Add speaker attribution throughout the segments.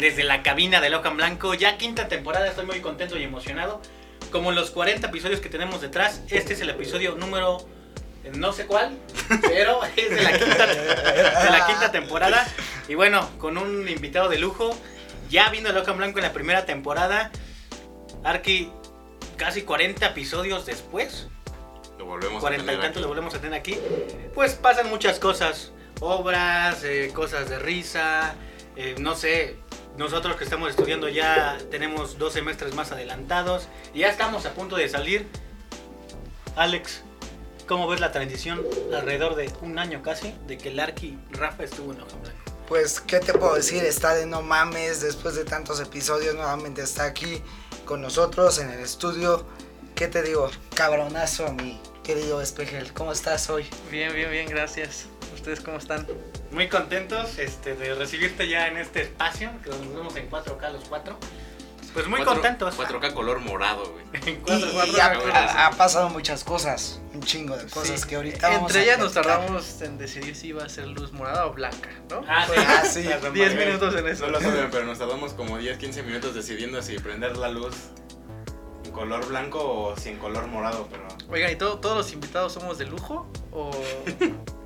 Speaker 1: Desde la cabina de La Hoja en Blanco, ya quinta temporada, estoy muy contento y emocionado. Como los 40 episodios que tenemos detrás, este es el episodio número eh, no sé cuál, pero es de la quinta, de la quinta temporada. Y bueno, con un invitado de lujo, ya vino en Blanco en la primera temporada. Arki, casi 40 episodios después,
Speaker 2: Lo volvemos
Speaker 1: 40
Speaker 2: a
Speaker 1: y
Speaker 2: tener
Speaker 1: tantos
Speaker 2: aquí.
Speaker 1: lo volvemos a tener aquí. Pues pasan muchas cosas, obras, eh, cosas de risa, eh, no sé. Nosotros que estamos estudiando ya tenemos dos semestres más adelantados y ya estamos a punto de salir. Alex, ¿cómo ves la transición alrededor de un año casi de que el Arqui Rafa estuvo en Blanco?
Speaker 3: Pues, ¿qué te puedo decir? Está de no mames, después de tantos episodios, nuevamente está aquí con nosotros en el estudio. ¿Qué te digo? Cabronazo, mi querido Espejel. ¿Cómo estás hoy?
Speaker 4: Bien, bien, bien, gracias. ¿Ustedes cómo están?
Speaker 1: Muy contentos este, de recibirte ya en este espacio, que nos vemos en 4K los cuatro. Pues muy
Speaker 2: Cuatro-
Speaker 1: contentos.
Speaker 2: 4K color morado, güey.
Speaker 1: En
Speaker 3: Y,
Speaker 1: 4K.
Speaker 3: y ha,
Speaker 2: cuatro,
Speaker 3: ha- ha pasado muchas cosas, un chingo de cosas
Speaker 4: Sí.
Speaker 3: que ahorita vamos
Speaker 4: Entre
Speaker 3: a
Speaker 4: ellas nos tardamos en decidir si iba a ser luz morada o blanca, ¿no?
Speaker 1: Ah, sí.
Speaker 3: Ah, sí.
Speaker 1: Las
Speaker 4: 10
Speaker 1: mamás.
Speaker 4: minutos en eso.
Speaker 2: No lo saben, pero nos tardamos como 10, 15 minutos decidiendo si prender la luz en color blanco o si en color morado, pero...
Speaker 4: Oigan, ¿y todo- todos los invitados somos de lujo? ¿O,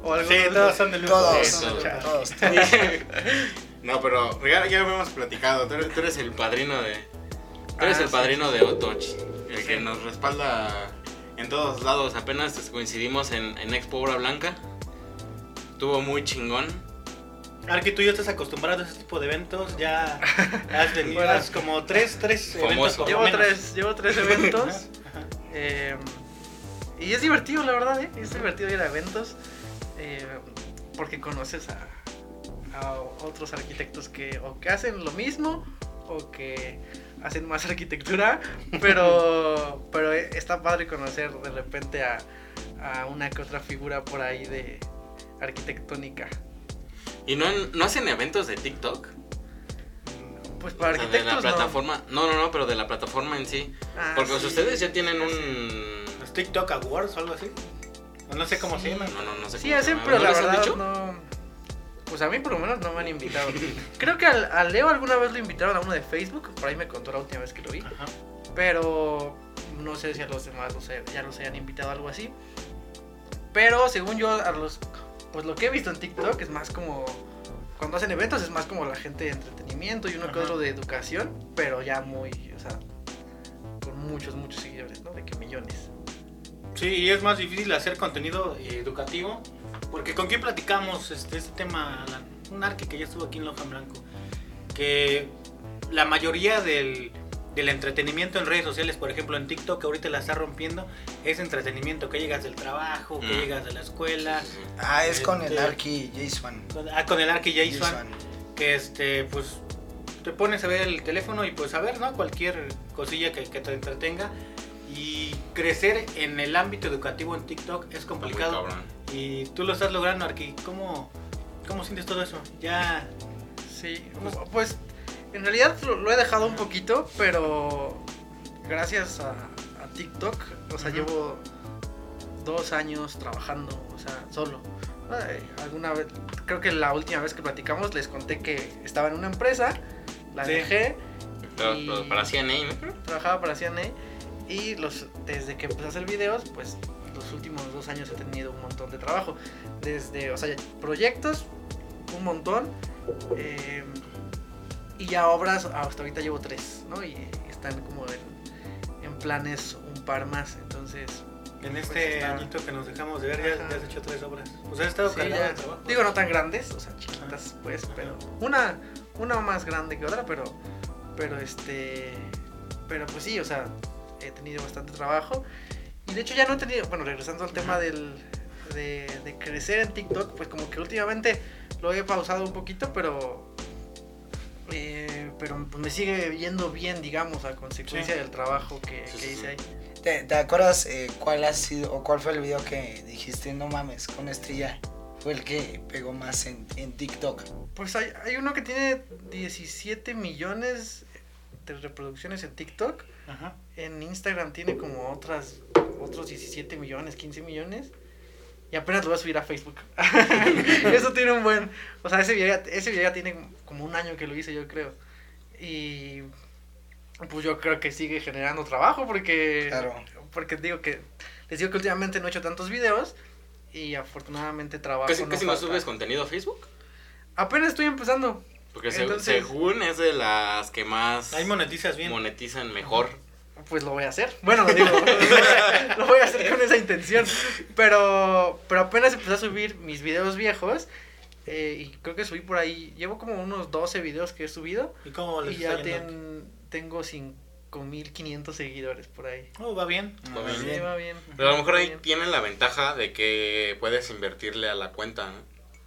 Speaker 4: o algo
Speaker 1: Sí, todos son de lujo.
Speaker 3: Todos,
Speaker 2: Eso,
Speaker 3: todos, todos.
Speaker 2: no, pero ya, ya hemos platicado. Tú eres, tú eres el padrino de... Tú eres
Speaker 4: Ah,
Speaker 2: el
Speaker 4: sí.
Speaker 2: padrino de Otoch. El que nos respalda en todos lados. Apenas coincidimos en, en Expo Obra Blanca. Estuvo muy chingón.
Speaker 1: Arqui, tú ya estás acostumbrado a este tipo de eventos, ya has venido
Speaker 4: Bueno.
Speaker 1: has como tres, tres
Speaker 2: Famoso.
Speaker 1: eventos
Speaker 4: Llevo
Speaker 1: menos.
Speaker 4: tres, llevo tres eventos.
Speaker 1: Ajá.
Speaker 4: eh, y es divertido, la verdad, ¿eh? Es divertido ir a eventos. eh, porque conoces a, a otros arquitectos que o que hacen lo mismo o que hacen más arquitectura. Pero, pero está padre conocer de repente a, a una que otra figura por ahí de arquitectónica.
Speaker 2: ¿Y no, no hacen eventos de TikTok?
Speaker 4: Pues para
Speaker 2: O sea, de
Speaker 4: arquitectos
Speaker 2: la plataforma. No. no, no, pero de la plataforma en sí.
Speaker 4: Ah,
Speaker 2: Porque
Speaker 4: sí.
Speaker 2: ustedes ya tienen un.
Speaker 1: Los TikTok Awards o algo así. No sé cómo se llaman.
Speaker 2: No, no, no sé
Speaker 4: Sí,
Speaker 2: cómo
Speaker 4: hacen, pero
Speaker 2: ¿No
Speaker 4: la verdad
Speaker 2: dicho?
Speaker 4: no. Pues a mí por lo menos no me han invitado. Creo que al, a Leo alguna vez lo invitaron a uno de Facebook, por ahí me contó la última vez que lo vi.
Speaker 1: Ajá.
Speaker 4: Pero no sé si a los demás los ya los hayan invitado a algo así. Pero según yo, a los. Pues lo que he visto en TikTok es más como. Cuando hacen eventos es más como la gente de entretenimiento y uno que
Speaker 1: Ajá.
Speaker 4: otro de educación, pero ya muy. O sea, con muchos, muchos seguidores, ¿no? De que millones.
Speaker 1: Sí, y es más difícil hacer contenido eh, educativo. Porque con quién platicamos este, este tema, Alan? un arque que ya estuvo aquí en Loja en Blanco. Que la mayoría del, del entretenimiento en redes sociales, por ejemplo en TikTok, que ahorita la está rompiendo, es entretenimiento, que llegas del trabajo, que
Speaker 2: Mm.
Speaker 1: llegas de la escuela.
Speaker 2: Sí, sí.
Speaker 3: Ah, es con el
Speaker 1: Este-
Speaker 3: Arki Jason.
Speaker 1: Ah, con el arque Jason.
Speaker 3: Jason.
Speaker 1: que este pues te pones a ver el teléfono y pues a ver no cualquier cosilla que, que te entretenga y crecer en el ámbito educativo en TikTok es complicado y tú lo estás logrando Arqui ¿cómo, cómo sientes todo eso? ya
Speaker 4: Sí, pues en realidad lo, lo he dejado un poquito, pero gracias a, a TikTok, o sea,
Speaker 1: Ujú.
Speaker 4: llevo dos años trabajando, o sea, solo. Ay, alguna vez, creo que la última vez que platicamos les conté que estaba en una empresa, la
Speaker 1: Sí.
Speaker 4: dejé, Y-
Speaker 2: para CNA, ¿no?
Speaker 4: trabajaba para CNA y los, desde que empecé a hacer videos, pues los últimos dos años he tenido un montón de trabajo. Desde, o sea, proyectos, un montón. eh, y ya obras, hasta ahorita llevo tres, ¿no? Y están como en, en planes un par más. Entonces,
Speaker 1: En este
Speaker 4: Pues está-
Speaker 1: añito que nos dejamos de ver, ya, has hecho tres obras. Pues has estado
Speaker 4: sí, ya-
Speaker 1: de trabajo.
Speaker 4: digo, no tan grandes, o sea, chiquitas, pues, pero una, una más grande que otra, pero, pero este, pero pues sí, o sea, he tenido bastante trabajo. Y de hecho ya no he tenido, bueno, regresando al tema del, de, de crecer en TikTok, pues como que últimamente lo he pausado un poquito, pero, eh, pero pues me sigue yendo bien, digamos, a consecuencia
Speaker 1: Sí.
Speaker 4: del trabajo que,
Speaker 2: Sí,
Speaker 4: que
Speaker 2: sí,
Speaker 4: hice
Speaker 2: sí.
Speaker 4: ahí.
Speaker 3: ¿Te, te acuerdas eh, cuál ha sido o cuál fue el video que dijiste, no mames, con ya? Fue el que pegó más en, en TikTok.
Speaker 4: Pues hay, hay uno que tiene 17 millones de reproducciones en TikTok.
Speaker 1: Ajá.
Speaker 4: En Instagram tiene como otras otros 17 millones, 15 millones. Y apenas lo voy a subir a Facebook. Eso tiene un buen... O sea, ese video, ya, ese video ya tiene como un año que lo hice, yo creo. Y pues yo creo que sigue generando trabajo porque...
Speaker 3: Claro.
Speaker 4: Porque digo que... Les digo que últimamente no he hecho tantos videos. Y afortunadamente trabajo.
Speaker 2: Casi, casi no
Speaker 4: falta.
Speaker 2: subes contenido a Facebook.
Speaker 4: Apenas estoy empezando.
Speaker 2: Porque se- según es de las que más
Speaker 1: Ahí monetizas bien.
Speaker 2: monetizan mejor.
Speaker 4: Pues lo voy a hacer. Bueno, digo, lo voy a hacer con esa intención. Pero, pero apenas empecé a subir mis videos viejos. eh, y creo que subí por ahí. Llevo como unos 12 videos que he subido.
Speaker 1: ¿Y cómo les
Speaker 4: Y ya ten- tengo 5500 seguidores por ahí.
Speaker 1: Oh, va bien.
Speaker 2: Va bien.
Speaker 4: Sí, va bien.
Speaker 2: Pero a lo mejor
Speaker 4: va
Speaker 2: ahí
Speaker 4: bien.
Speaker 2: tienen la ventaja de que puedes invertirle a la cuenta, ¿no?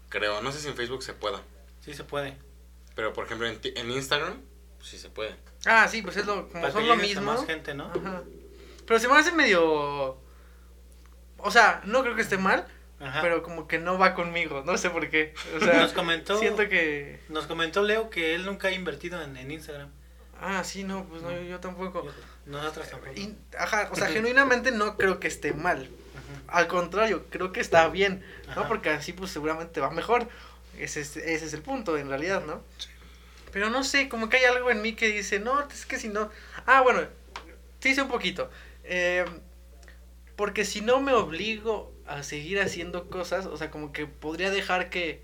Speaker 2: Creo, no sé si en Facebook se pueda.
Speaker 1: Sí se puede.
Speaker 2: Pero por ejemplo en, en Instagram, pues sí se puede.
Speaker 4: Ah, sí, pues es lo, como
Speaker 1: Para
Speaker 4: son
Speaker 1: que
Speaker 4: lo mismo.
Speaker 1: más gente, ¿no?
Speaker 4: Ajá. Pero se me hace medio. O sea, no creo que esté mal,
Speaker 1: Ajá.
Speaker 4: pero como que no va conmigo. No sé por qué. O sea,
Speaker 1: nos comentó,
Speaker 4: siento que.
Speaker 1: nos comentó Leo que él nunca ha invertido en, en Instagram.
Speaker 4: Ah, sí, no, pues no, yo tampoco.
Speaker 1: Nosotros tampoco.
Speaker 4: Y- ajá, o sea, genuinamente no creo que esté mal.
Speaker 1: Ajá.
Speaker 4: Al contrario, creo que está bien, ¿no?
Speaker 1: Ajá.
Speaker 4: Porque así pues seguramente va mejor. Ese es, ese es el punto, en realidad, ¿no? Pero no sé, como que hay algo en mí que dice, no, es que si no... Ah, bueno, sí sé un poquito. Eh, porque si no me obligo a seguir haciendo cosas, o sea, como que podría dejar que,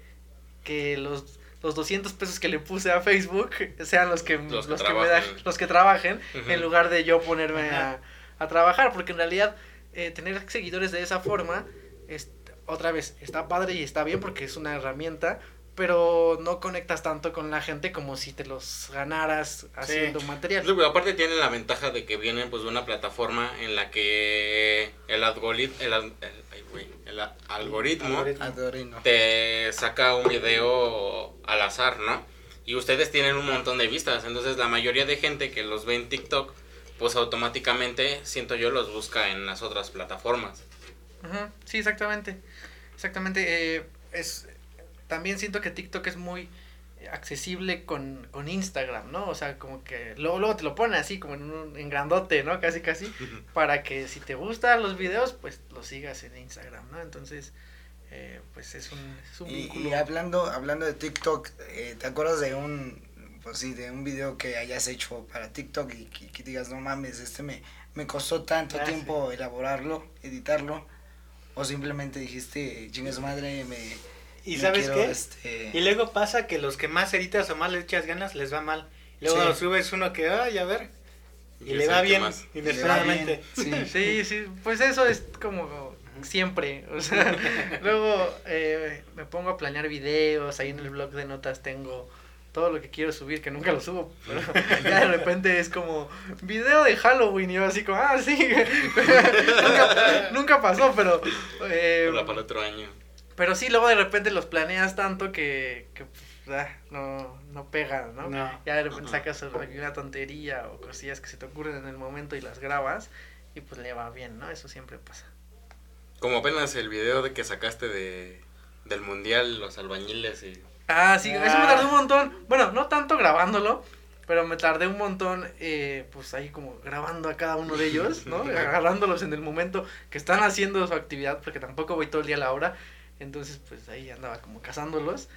Speaker 4: que los, los 200 pesos que le puse a Facebook sean los que,
Speaker 2: Los
Speaker 4: los
Speaker 2: que
Speaker 4: que, me da-
Speaker 2: trabajen.
Speaker 4: los que trabajen, en lugar de yo ponerme a, a trabajar, porque en realidad eh, tener seguidores de esa forma, es, otra vez, está padre y está bien porque es una herramienta, pero no conectas tanto con la gente como si te los ganaras haciendo material.
Speaker 2: Luego, aparte tienen la ventaja de que vienen pues de una plataforma en la que el algoritmo, el, al- el- algoritmo te saca un video al azar, ¿no? Y ustedes tienen un montón de vistas, entonces la mayoría de gente que los ve en TikTok, pues automáticamente, siento yo, los busca en las otras plataformas.
Speaker 4: Sí, exactamente. Exactamente. eh, es, también siento que TikTok es muy accesible con, con Instagram, ¿no? O sea, como que luego, luego te lo pone así, como en, un, en grandote, ¿no? Casi, casi. Para que si te gustan los videos, pues los sigas en Instagram, ¿no? Entonces, eh, pues es un, es un
Speaker 3: Y,
Speaker 4: vínculo.
Speaker 3: y hablando, hablando de TikTok, eh, ¿te acuerdas de un, pues sí, de un video que hayas hecho para TikTok y que, que digas, no mames, este me, me costó tanto
Speaker 4: Ah,
Speaker 3: tiempo elaborarlo, editarlo? O simplemente dijiste, chingue su madre, me...
Speaker 1: ¿Y
Speaker 3: me
Speaker 1: sabes
Speaker 3: quiero,
Speaker 1: qué?
Speaker 3: este,
Speaker 1: Y luego pasa que los que más editas o más le echas ganas les va mal. Y luego
Speaker 3: Sí.
Speaker 1: subes uno que, ay, a ver, y
Speaker 2: ¿Quién
Speaker 1: le va bien
Speaker 2: más?
Speaker 3: le va
Speaker 1: inesperadamente.
Speaker 3: bien, Sí.
Speaker 4: Sí, sí, pues eso es como siempre. O sea, luego eh, me pongo a planear videos, ahí en el blog de notas tengo todo lo que quiero subir, que nunca lo subo, pero ya de repente es como video de Halloween y yo así como, ah, sí, nunca, nunca pasó, pero... eh,
Speaker 2: Para otro año.
Speaker 4: pero sí, luego de repente los planeas tanto que, que pues, ah, no, no pega, ¿no?
Speaker 1: No.
Speaker 4: Ya de repente sacas alguna tontería o cosillas que se te ocurren en el momento y las grabas y pues le va bien, ¿no? Eso siempre pasa.
Speaker 2: Como apenas el video de que sacaste de del mundial, los albañiles y...
Speaker 4: Ah, sí, eso me tardé un montón. Bueno, no tanto grabándolo, pero me tardé un montón, eh, pues ahí como grabando a cada uno de ellos, ¿no? Agarrándolos en el momento que están haciendo su actividad, porque tampoco voy todo el día a la hora. Entonces, pues ahí andaba como cazándolos.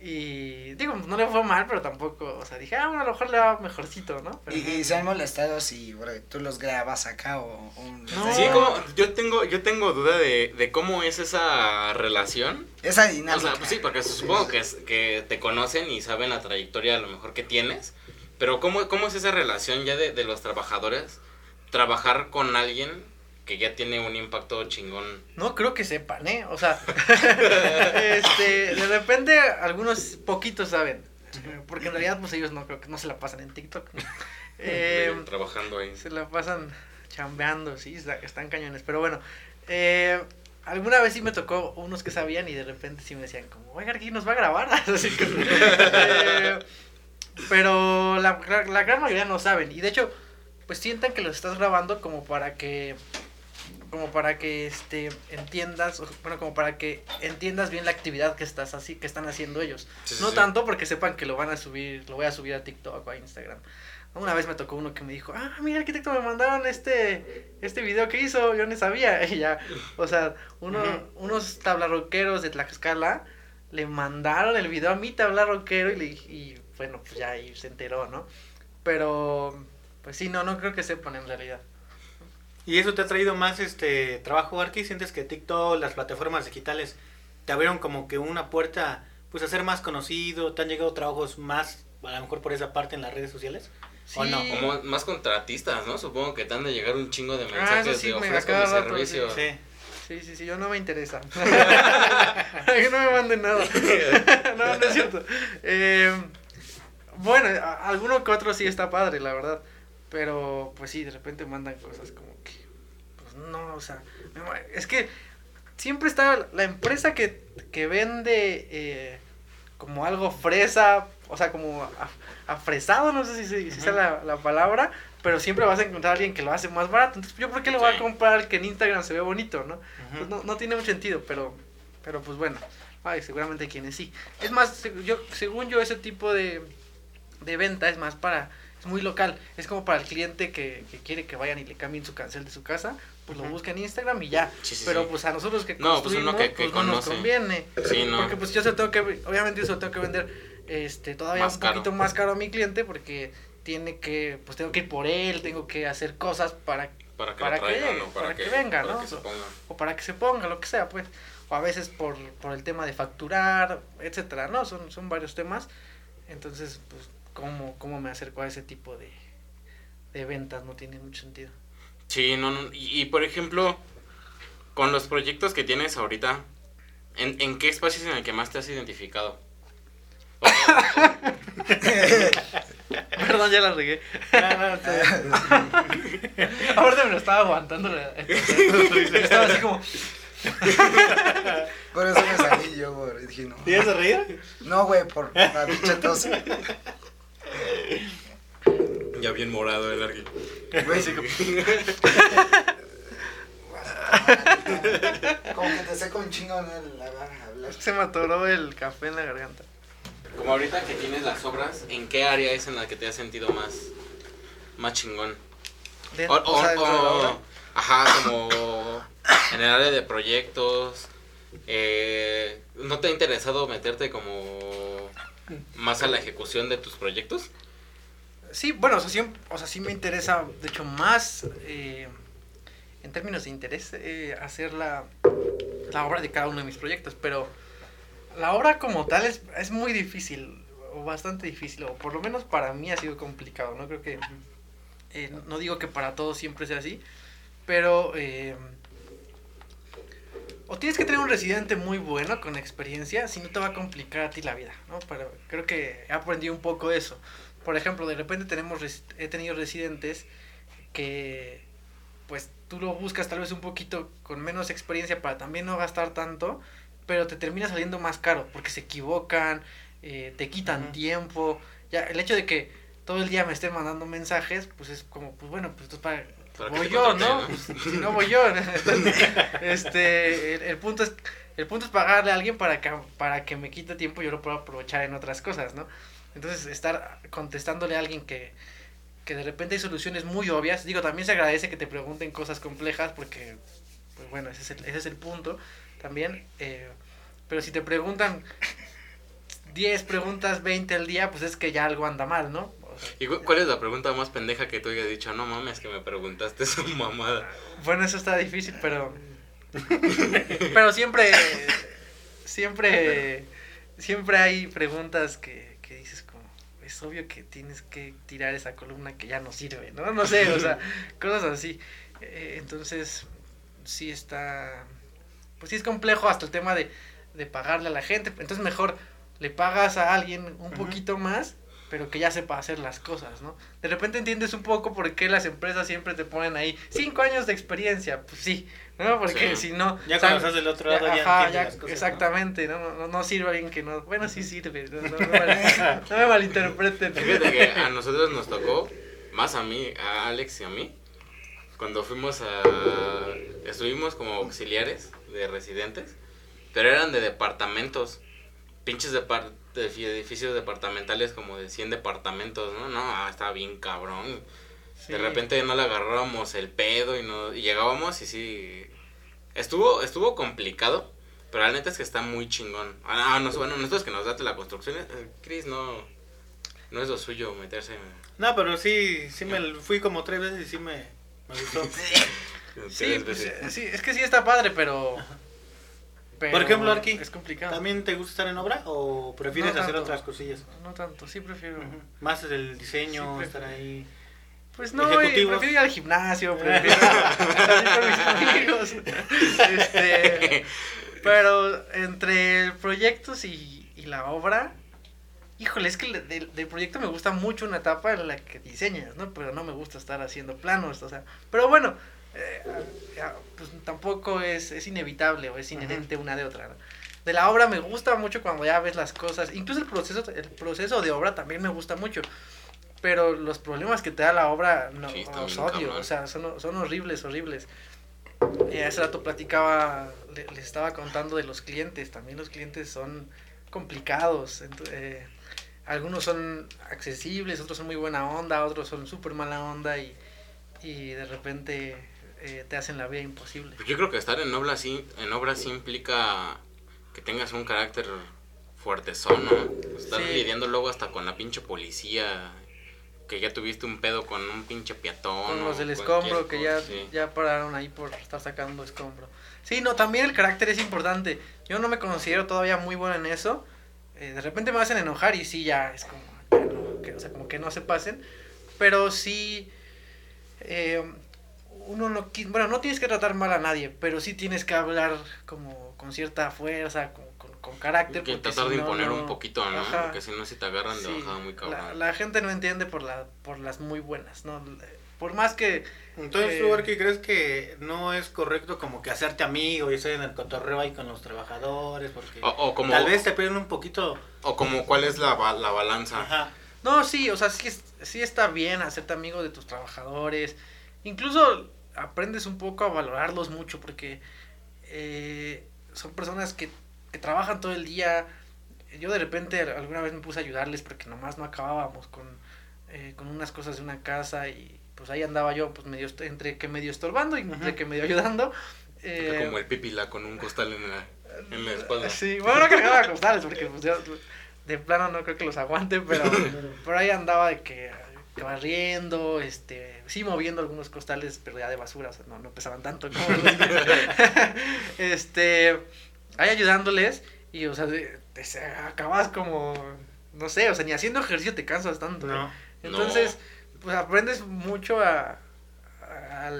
Speaker 4: Y digo, no le fue mal, pero tampoco, o sea, dije, ah, bueno, a lo mejor le va mejorcito, ¿no? Pero,
Speaker 3: Y, y se han molestado si bro, tú los grabas acá o... o
Speaker 4: No.
Speaker 2: Sí, como yo tengo yo tengo duda de, de cómo es esa relación.
Speaker 3: Esa
Speaker 2: O
Speaker 3: dinámica.
Speaker 2: sea, pues sí, porque supongo que, es- que te conocen y saben la trayectoria a lo mejor que tienes. Pero ¿cómo, cómo es esa relación ya de, de los trabajadores? Trabajar con alguien que ya tiene un impacto chingón.
Speaker 4: No creo que sepan, ¿eh? O sea, este, de repente algunos poquitos saben. Porque en realidad, pues ellos no creo que no se la pasan en TikTok. Eh,
Speaker 2: trabajando ahí.
Speaker 4: se la pasan chambeando, sí, está- están cañones. Pero bueno, eh, alguna vez sí me tocó unos que sabían y de repente sí me decían como, oiga, aquí nos va a grabar. Así que, eh, pero la, la, la gran mayoría no saben. Y de hecho, pues sientan que los estás grabando como para que como para que este entiendas bueno como para que entiendas bien la actividad que estás así que están haciendo ellos.
Speaker 2: Sí,
Speaker 4: no
Speaker 2: sí.
Speaker 4: tanto porque sepan que lo van a subir lo voy a subir a TikTok o a Instagram. Una vez me tocó uno que me dijo ah mira arquitecto me mandaron este este video que hizo yo no sabía y ya o sea uno, unos tablarroqueros de Tlaxcala le mandaron el video a mi tablarroquero y le dije- y bueno pues ya ahí se enteró no pero pues sí no no creo que sepan en realidad
Speaker 1: ¿Y eso te ha traído más este trabajo, Arki? ¿Sientes que TikTok, las plataformas digitales, te abrieron como que una puerta pues a ser más conocido? ¿Te han llegado trabajos más, a lo mejor por esa parte en las redes sociales? ¿O
Speaker 4: Sí.
Speaker 1: no?
Speaker 2: Como más contratistas, ¿no? Supongo que te han de llegar un chingo de
Speaker 4: Ah,
Speaker 2: mensajes
Speaker 4: eso sí,
Speaker 2: de ofrezco mi servicio.
Speaker 1: Sí.
Speaker 4: Sí, sí, sí, yo no me interesa. que no me manden nada. no, no es cierto. Eh, bueno, alguno que otro sí está padre, la verdad. Pero, pues sí, de repente mandan cosas como que, pues no, o sea, es que siempre está la empresa que, que vende eh, como algo fresa, o sea, como afresado, no sé si, sea la, la palabra, pero siempre vas a encontrar a alguien que lo hace más barato. Entonces, ¿yo por qué le voy a comprar que en Instagram se ve bonito, no? Pues no, no tiene mucho sentido, pero, pero pues bueno, ay, seguramente quienes sí. Es más, yo, según yo, ese tipo de, de venta es más para, es muy local, es como para el cliente que, que quiere que vayan y le cambien su cancel de su casa, pues lo busca en Instagram y ya.
Speaker 2: Sí, sí,
Speaker 4: pero
Speaker 2: sí.
Speaker 4: pues a nosotros que
Speaker 2: No, pues uno
Speaker 4: construimos,
Speaker 2: que- que
Speaker 4: pues no nos conviene.
Speaker 2: No.
Speaker 4: Porque pues yo se lo tengo que, obviamente yo se lo tengo que vender este todavía
Speaker 2: Más
Speaker 4: un
Speaker 2: caro.
Speaker 4: poquito más caro a mi cliente porque tiene que, pues tengo que ir por él, tengo que hacer cosas para
Speaker 2: Para que
Speaker 4: Para que
Speaker 2: traigan,
Speaker 4: llegue,
Speaker 2: ¿no?
Speaker 4: para que venga,
Speaker 2: para
Speaker 4: ¿no?
Speaker 2: que se ponga.
Speaker 4: o para que se ponga, lo que sea, pues. O a veces por, por el tema de facturar, etcétera, ¿no? Son, son varios temas. Entonces, pues, ¿cómo, cómo me acerco a ese tipo de, de ventas? No tiene mucho sentido.
Speaker 2: Sí, no, no. Y, y, por ejemplo, con los proyectos que tienes ahorita, ¿en, en qué espacio es en el que más te has identificado?
Speaker 4: Perdón, ya la regué. Ahorita me lo estaba aguantando. estaba así como...
Speaker 3: Por eso me salí yo, güey. Dije, no.
Speaker 1: ¿Tienes de reír?
Speaker 3: No, güey, por la pinche tos.
Speaker 2: Ya bien morado el arqui.
Speaker 3: Güey, Como que te seca un chingo en el la.
Speaker 4: Se me atoró el café en la garganta.
Speaker 2: Como ahorita que tienes las obras, ¿en qué área es en la que te has sentido más, más chingón?
Speaker 4: De-
Speaker 2: O,
Speaker 4: o
Speaker 2: o- ajá, como en el área de proyectos. eh, ¿No te ha interesado meterte como más a la ejecución de tus proyectos?
Speaker 4: Sí, bueno, o sea, sí, o sea, sí me interesa, de hecho, más eh, en términos de interés, eh, hacer la, la obra de cada uno de mis proyectos, pero la obra como tal es, es muy difícil, o bastante difícil, o por lo menos para mí ha sido complicado, ¿no? Creo que, eh, no digo que para todos siempre sea así, pero... o tienes que tener un residente muy bueno con experiencia, si no te va a complicar a ti la vida, ¿no? Pero creo que he aprendido un poco eso. Por ejemplo, de repente tenemos he tenido residentes que pues tú lo buscas tal vez un poquito con menos experiencia para también no gastar tanto, pero te termina saliendo más caro porque se equivocan, eh, te quitan tiempo. Ya el hecho de que todo el día me estén mandando mensajes, pues es como, pues bueno, pues esto es para voy yo, ¿no?
Speaker 2: ¿no?
Speaker 4: Si no voy yo. Entonces, este, el, el punto es, el punto es pagarle a alguien para que, para que me quite tiempo y yo lo pueda aprovechar en otras cosas, ¿no? Entonces, estar contestándole a alguien que, que de repente hay soluciones muy obvias. Digo, también se agradece que te pregunten cosas complejas porque, pues bueno, ese es el, ese es el punto también. eh, pero si te preguntan 10 preguntas, 20 al día, pues es que ya algo anda mal, ¿no?
Speaker 2: ¿Y cu- cuál es la pregunta más pendeja que tú hayas dicho? No mames, que me preguntaste esa mamada.
Speaker 4: Bueno, eso está difícil, pero. pero siempre. Siempre. Siempre hay preguntas que, que dices como. Es es obvio que tienes que tirar esa columna que ya no sirve, ¿no? No sé, o sea, cosas así. Eh, entonces, sí está, pues sí es complejo hasta el tema de, de pagarle a la gente. Entonces mejor le pagas a alguien un poquito más pero que ya sepa hacer las cosas, ¿no? De repente entiendes un poco por qué las empresas siempre te ponen ahí cinco años de experiencia, pues sí, ¿no? Porque si no...
Speaker 1: Ya cuando estás del otro lado ya, ajá, ya las cosas,
Speaker 4: Exactamente, ¿no? No, no, sirve alguien que no... Bueno, sí sirve, no, no, me, malinterpreten.
Speaker 2: Fíjate que a nosotros nos tocó, más a mí, a Alex y a mí, cuando fuimos a... Estuvimos como auxiliares de residentes, pero eran de departamentos, pinches departamentos de edificios departamentales como de 100 departamentos, ¿no? No, ah, estaba bien cabrón. De repente no le agarrábamos el pedo y, no, y llegábamos y sí... Estuvo, estuvo complicado, pero la neta es que está muy chingón. Ah, no, bueno, nosotros que nos date la construcción, eh, Chris no, no es lo suyo meterse.
Speaker 1: No, pero sí, sí me fui como tres veces y sí me, me gustó.
Speaker 4: sí, pues, sí, es que sí está padre, pero...
Speaker 1: Por ejemplo, Arqui,
Speaker 4: es complicado.
Speaker 1: ¿también te gusta estar en obra o prefieres hacer otras cosillas?
Speaker 4: No tanto, sí prefiero.
Speaker 1: Más el diseño, estar ahí.
Speaker 4: Pues no, prefiero ir al gimnasio, prefiero salir con mis amigos. Este, pero entre proyectos y, y la obra, híjole, es que del, del, proyecto me gusta mucho una etapa en la que diseñas, ¿no? Pero no me gusta estar haciendo planos, o sea, pero bueno, eh, pues tampoco es, es, inevitable o es inherente una de otra. De la obra me gusta mucho cuando ya ves las cosas, incluso el proceso, el proceso de obra también me gusta mucho, pero los problemas que te da la obra no, los odio, o sea, son, son horribles, horribles. Y hace rato platicaba, le, les estaba contando de los clientes, también los clientes son complicados, eh, algunos son accesibles, otros son muy buena onda, otros son súper mala onda y, y de repente eh, te hacen la vida imposible.
Speaker 2: Yo creo que estar en obra sí, en obra sí implica que tengas un carácter fuerte ¿no? Estar lidiando luego hasta con la pinche policía, que ya tuviste un pedo con un pinche peatón.
Speaker 4: Con los del escombro, que ya, ya pararon ahí por estar sacando escombro. Sí, no, también el carácter es importante. Yo no me considero todavía muy bueno en eso. Eh, de repente me hacen enojar y sí, ya es como, que, o sea, como que no se pasen. Pero sí, eh, uno no bueno no tienes que tratar mal a nadie pero sí tienes que hablar como con cierta fuerza con, con, carácter
Speaker 2: que tratar de imponer un poquito no porque si no si te agarran de bajada muy
Speaker 4: cabrón. la, gente no entiende por la por las muy buenas no por más que
Speaker 1: entonces tú Arqui, crees que no es correcto como que hacerte amigo y estar en el cotorreo ahí con los trabajadores porque
Speaker 2: o, como,
Speaker 1: tal vez te pierden un poquito
Speaker 2: o como cuál es la, la balanza
Speaker 4: Ajá. no sí o sea sí sí está bien hacerte amigo de tus trabajadores. Incluso aprendes un poco a valorarlos mucho porque eh, son personas que, que, trabajan todo el día. Yo de repente alguna vez me puse a ayudarles porque nomás no acabábamos con, eh, con unas cosas de una casa y pues ahí andaba yo pues medio entre que medio estorbando y entre que medio ayudando.
Speaker 2: Eh, como el pipila con un costal en la, en la espalda.
Speaker 4: Sí, bueno, no cargaba costales porque pues, de plano no creo que los aguante, pero por ahí andaba de que barriendo, este, sí moviendo algunos costales, pero ya de basura, o sea, no, no pesaban tanto como este, ahí ayudándoles y, o sea, acabas como, no sé, o sea, ni haciendo ejercicio te cansas tanto. No, Entonces, pues aprendes mucho a, a,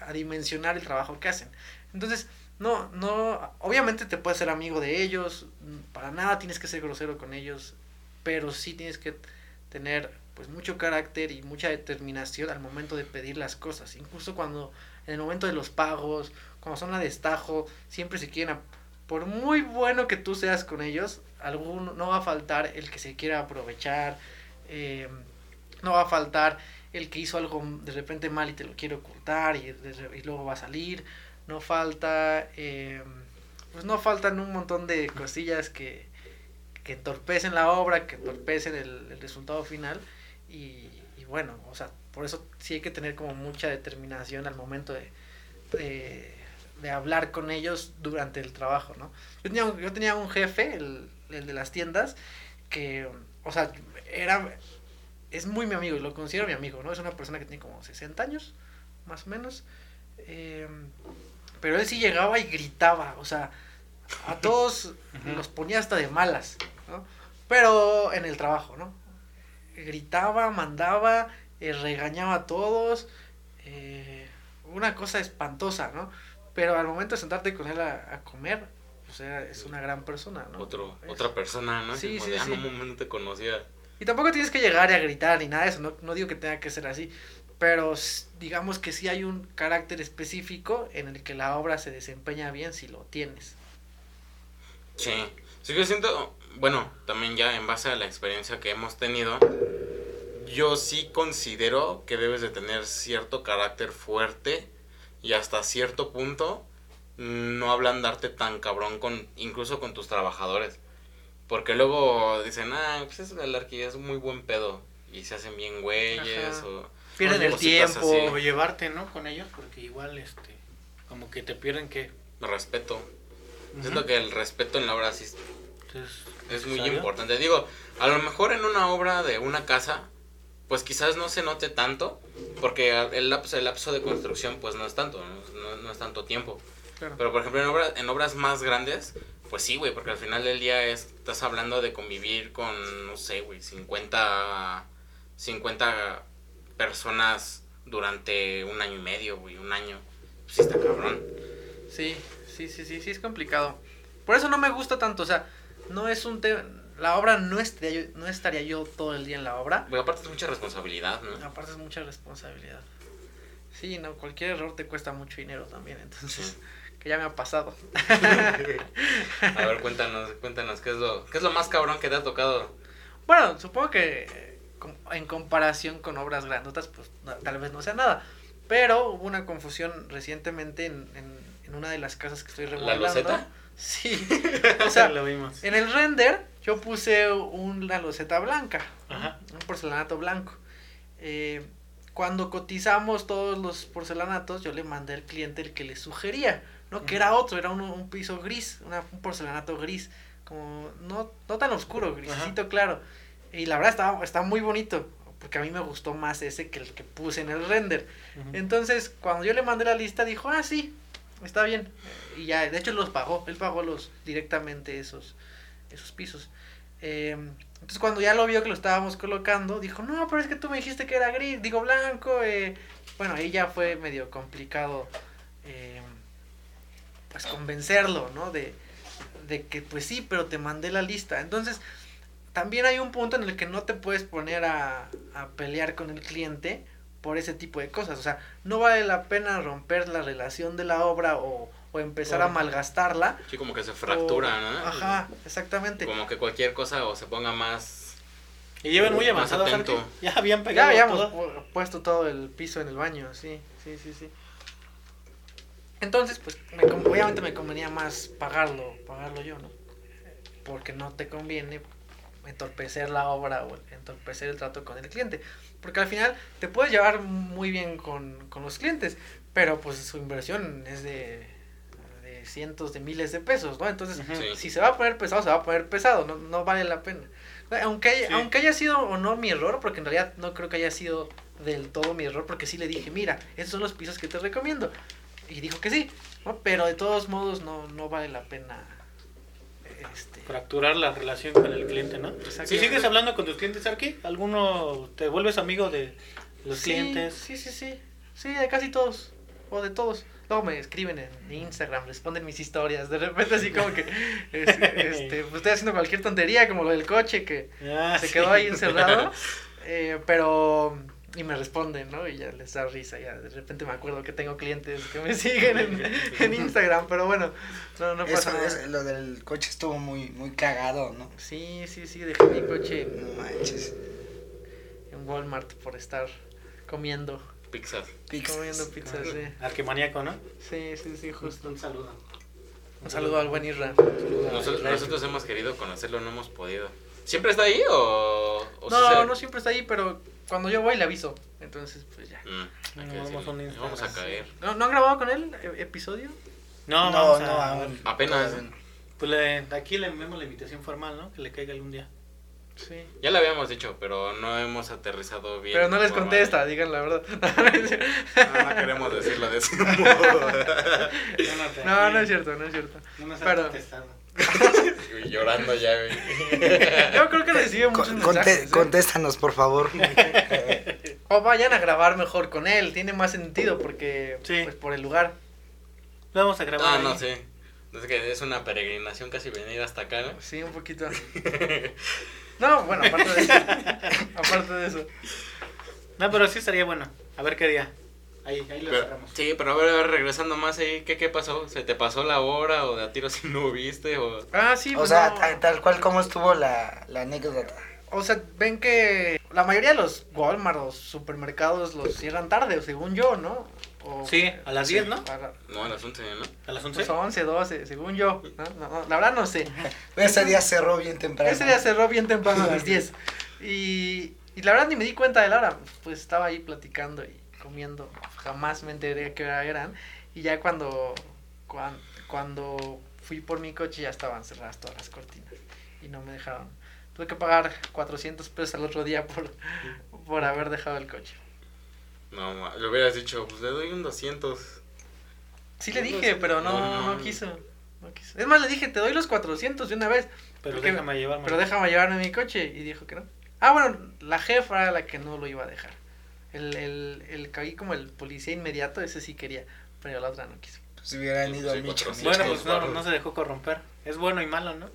Speaker 4: a, dimensionar el trabajo que hacen. Entonces, no, no, obviamente te puedes ser amigo de ellos, para nada tienes que ser grosero con ellos, pero sí tienes que tener pues mucho carácter y mucha determinación al momento de pedir las cosas. Incluso cuando en el momento de los pagos, cuando son a destajo, siempre se quieren, por muy bueno que tú seas con ellos, alguno, no va a faltar el que se quiera aprovechar, eh, no va a faltar el que hizo algo de repente mal y te lo quiere ocultar y, y luego va a salir, no falta, eh, pues no faltan un montón de cosillas que, que entorpecen la obra, que entorpecen el, el resultado final y, bueno, o sea, por eso sí hay que tener como mucha determinación al momento de, de, hablar con ellos durante el trabajo, ¿no? Yo tenía, yo tenía un jefe, el, el de las tiendas, que, o sea, era, es muy mi amigo y lo considero mi amigo, ¿no? Es una persona que tiene como 60 años, más o menos. Em, pero él sí llegaba y gritaba, o sea, a todos los ponía hasta de malas, ¿no? Pero en el trabajo, ¿no? Gritaba, mandaba, eh, regañaba a todos, eh, una cosa espantosa, ¿no? Pero al momento de sentarte con él a, a comer, pues era- es una gran persona, ¿no?
Speaker 2: Otro,
Speaker 4: Es-
Speaker 2: otra persona, ¿no?
Speaker 4: Sí, sí,
Speaker 2: de, ah,
Speaker 4: sí.
Speaker 2: no, mames, no te conocía.
Speaker 4: Y tampoco tienes que llegar y a gritar ni nada de eso, no, no digo que tenga que ser así, pero digamos que sí hay un carácter específico en el que la obra se desempeña bien si lo tienes.
Speaker 2: Sí. Sí, yo siento, bueno, también ya en base a la experiencia que hemos tenido, yo sí considero que debes de tener cierto carácter fuerte y hasta cierto punto no ablandarte tan cabrón con incluso con tus trabajadores. Porque luego dicen, ah, pues es el arqui es muy buen pedo. Y se hacen bien güeyes
Speaker 4: Ajá.
Speaker 2: o...
Speaker 4: Pierden el tiempo.
Speaker 2: así.
Speaker 1: O llevarte, ¿no? Con ellos, porque igual, este, como que te pierden que...
Speaker 2: Respeto. Siento que el respeto en la obra sí es
Speaker 1: Entonces,
Speaker 2: Es muy importante. Digo, a lo mejor en una obra de una casa, pues quizás no se note tanto, porque el lapso, el lapso de construcción pues no es tanto, no, No- no es tanto tiempo.
Speaker 4: Claro.
Speaker 2: Pero por ejemplo en, obra- en obras más grandes, pues sí, güey, porque al final del día es- estás hablando de convivir con, no sé, güey, 50, 50 personas durante un año y medio, güey, un año. Pues sí está cabrón.
Speaker 4: Sí, sí, sí, sí, sí, es complicado. Por eso no me gusta tanto, o sea, no es un tema... La obra no estaría, yo, no estaría yo todo el día en la obra.
Speaker 2: Pero aparte es mucha responsabilidad, ¿no?
Speaker 4: Aparte es mucha responsabilidad. Sí, no, cualquier error te cuesta mucho dinero también, entonces,
Speaker 2: Sí.
Speaker 4: que ya me ha pasado.
Speaker 2: A ver, cuéntanos, cuéntanos, ¿qué es lo, qué es lo más cabrón que te ha tocado?
Speaker 4: Bueno, supongo que en comparación con obras grandotas, pues no- tal vez no sea nada. Pero hubo una confusión recientemente en, en, en una de las casas que estoy
Speaker 2: ¿La
Speaker 4: remodelando.
Speaker 2: loseta?
Speaker 4: Sí. O sea,
Speaker 1: lo vimos.
Speaker 4: en el render yo puse una loseta blanca,
Speaker 1: Ajá.
Speaker 4: un porcelanato blanco. Eh, cuando cotizamos todos los porcelanatos, yo le mandé al cliente el que le sugería, ¿no? Que era otro, era un, un piso gris, una- un porcelanato gris, como no, no tan oscuro, grisito claro. Y la verdad estaba, está muy bonito, porque a mí me gustó más ese que el que puse en el render. Entonces, cuando yo le mandé la lista, dijo, ah, sí, está bien. Y ya, de hecho, los pagó. Él pagó los directamente esos, esos pisos. Eh, entonces, cuando ya lo vio que lo estábamos colocando, dijo, no, pero es que tú me dijiste que era gris, digo blanco. eh". Bueno, ahí ya fue medio complicado, eh, pues, convencerlo, ¿no? De, de que, pues sí, pero te mandé la lista. Entonces, también hay un punto en el que no te puedes poner a, a pelear con el cliente por ese tipo de cosas. O sea, no vale la pena romper la relación de la obra o, o empezar a malgastarla.
Speaker 2: Sí, como que se fractura,
Speaker 4: o-
Speaker 2: ¿no?
Speaker 4: Ajá, exactamente.
Speaker 2: Como que cualquier cosa o se ponga más...
Speaker 1: Y llevan muy
Speaker 2: Más
Speaker 1: avanzados,
Speaker 2: atento.
Speaker 1: Arqui. Ya habían
Speaker 4: Ya
Speaker 1: pegado
Speaker 4: habíamos
Speaker 1: todo.
Speaker 4: pu- puesto todo el piso en el baño, sí, sí, sí, sí. Entonces, pues, me obviamente me convenía más pagarlo, pagarlo yo, ¿no? Porque no te conviene entorpecer la obra o entorpecer el trato con el cliente. Porque al final te puedes llevar muy bien con, con los clientes, pero pues su inversión es de, de cientos de miles de pesos, ¿no? Entonces.
Speaker 2: Sí.
Speaker 4: si se va a poner pesado, se va a poner pesado, no, no vale la pena. Aunque, haya-
Speaker 1: Sí.
Speaker 4: aunque haya sido o no mi error, porque en realidad no creo que haya sido del todo mi error, porque sí le dije, mira, esos son los pisos que te recomiendo. Y dijo que sí, ¿no? pero de todos modos no, no vale la pena. Este,
Speaker 1: Fracturar la relación con el cliente, ¿no?
Speaker 4: Exacto.
Speaker 1: Si sigues hablando con tus clientes, Arqui, ¿alguno te vuelves amigo de los
Speaker 4: sí,
Speaker 1: clientes?
Speaker 4: Sí, sí, sí. Sí, de casi todos. O de todos. Luego me escriben en Instagram, responden mis historias. De repente así como que es- este, pues estoy haciendo cualquier tontería, como lo del coche que
Speaker 1: Ah,
Speaker 4: se
Speaker 1: sí.
Speaker 4: quedó ahí encerrado. eh, pero y me responden, ¿no? Y ya les da risa, ya de repente me acuerdo que tengo clientes que me siguen en, en Instagram, pero bueno, no, no pasa
Speaker 3: Eso,
Speaker 4: nada.
Speaker 3: es- lo del coche estuvo muy, muy cagado, ¿no?
Speaker 4: Sí, sí, sí, dejé mi coche
Speaker 3: No manches.
Speaker 4: en Walmart por estar comiendo,
Speaker 2: Pixar.
Speaker 3: Pizzas.
Speaker 4: comiendo pizzas, sí.
Speaker 1: Arquimaníaco, ¿no?
Speaker 4: Sí, sí, sí, justo.
Speaker 1: Un saludo.
Speaker 4: Un saludo al buen Isra.
Speaker 1: saludo a
Speaker 2: Nosotros, nosotros hemos querido conocerlo, no hemos podido. ¿Siempre está ahí o...? o
Speaker 4: No,
Speaker 2: se-
Speaker 4: no siempre está ahí, pero cuando yo voy le aviso. Entonces, pues ya.
Speaker 2: Mm,
Speaker 1: No, vamos a un.
Speaker 2: Vamos a caer.
Speaker 4: ¿No, ¿no han grabado con él e- episodio?
Speaker 1: No,
Speaker 3: No,
Speaker 1: vamos
Speaker 3: no,
Speaker 1: a...
Speaker 3: aún.
Speaker 2: Apenas.
Speaker 1: Pues le, aquí le enviamos la invitación formal, ¿no? Que le caiga algún día.
Speaker 4: Sí.
Speaker 2: Ya le habíamos dicho, pero no hemos aterrizado bien.
Speaker 4: Pero no les contesta, digan la verdad.
Speaker 2: No, no queremos decirlo de ese modo.
Speaker 4: No, no es cierto, no es cierto.
Speaker 1: No nos
Speaker 4: Pero-
Speaker 1: contestado.
Speaker 2: Llorando ya, güey.
Speaker 4: Yo creo que recibe muchos
Speaker 3: conte-
Speaker 4: mensajes. ¿eh?
Speaker 3: Contéstanos, por favor.
Speaker 4: O vayan a grabar mejor con él, tiene más sentido porque
Speaker 1: Sí.
Speaker 4: pues por el lugar.
Speaker 1: Vamos a grabar.
Speaker 2: Ah,
Speaker 1: ahí.
Speaker 2: no, sí. Es que es una peregrinación casi venir hasta acá, ¿no?
Speaker 4: Sí, un poquito. No, bueno, aparte de eso. aparte de eso.
Speaker 1: No, pero sí estaría bueno. A ver qué día. Ahí, ahí lo
Speaker 2: Pero-
Speaker 1: cerramos.
Speaker 2: sí, pero a ver, a ver, regresando más ahí, ¿qué, ¿qué pasó? ¿Se te pasó la hora o de a tiro si no viste? O...
Speaker 4: Ah, sí,
Speaker 3: O
Speaker 4: pues
Speaker 3: sea,
Speaker 4: no.
Speaker 3: tal, tal cual como estuvo la, la anécdota.
Speaker 4: O sea, ven que la mayoría de los Walmart o supermercados los cierran tarde, según yo, ¿no? O-
Speaker 1: Sí, a las 10, ¿no?
Speaker 2: No, a las 11, ¿no?
Speaker 1: A las 11.
Speaker 4: Pues 11, 12, según yo. ¿no? No, no, la verdad no sé.
Speaker 3: Ese día cerró bien temprano.
Speaker 4: Ese día cerró bien temprano a las 10. Y, y la verdad ni me di cuenta de la hora. Pues estaba ahí platicando y comiendo. Jamás me enteré qué hora eran. Y ya cuando, cuan- cuando fui por mi coche ya estaban cerradas todas las cortinas. Y no me dejaron. Tuve que pagar 400 pesos al otro día por, por haber dejado el coche.
Speaker 2: No, ma- le hubieras dicho, pues le doy un 200.
Speaker 4: Sí le
Speaker 2: No,
Speaker 4: dije, pero no,
Speaker 2: no,
Speaker 4: no,
Speaker 2: no.
Speaker 4: quiso. No quiso. Es más, le dije, te doy los 400 de una vez.
Speaker 1: Pero
Speaker 4: Porque-
Speaker 1: déjame llevarme.
Speaker 4: Pero déjame llevarme mi coche. Y dijo que no. Ah, bueno, la jefa era la que no lo iba a dejar. El, el, el que ahí como el policía inmediato, ese sí quería. Pero la otra no quiso.
Speaker 3: Si hubieran ido
Speaker 2: Sí,
Speaker 3: a Micho.
Speaker 1: Bueno,
Speaker 2: Sí,
Speaker 1: pues no, no se dejó corromper. Es bueno y malo, ¿no?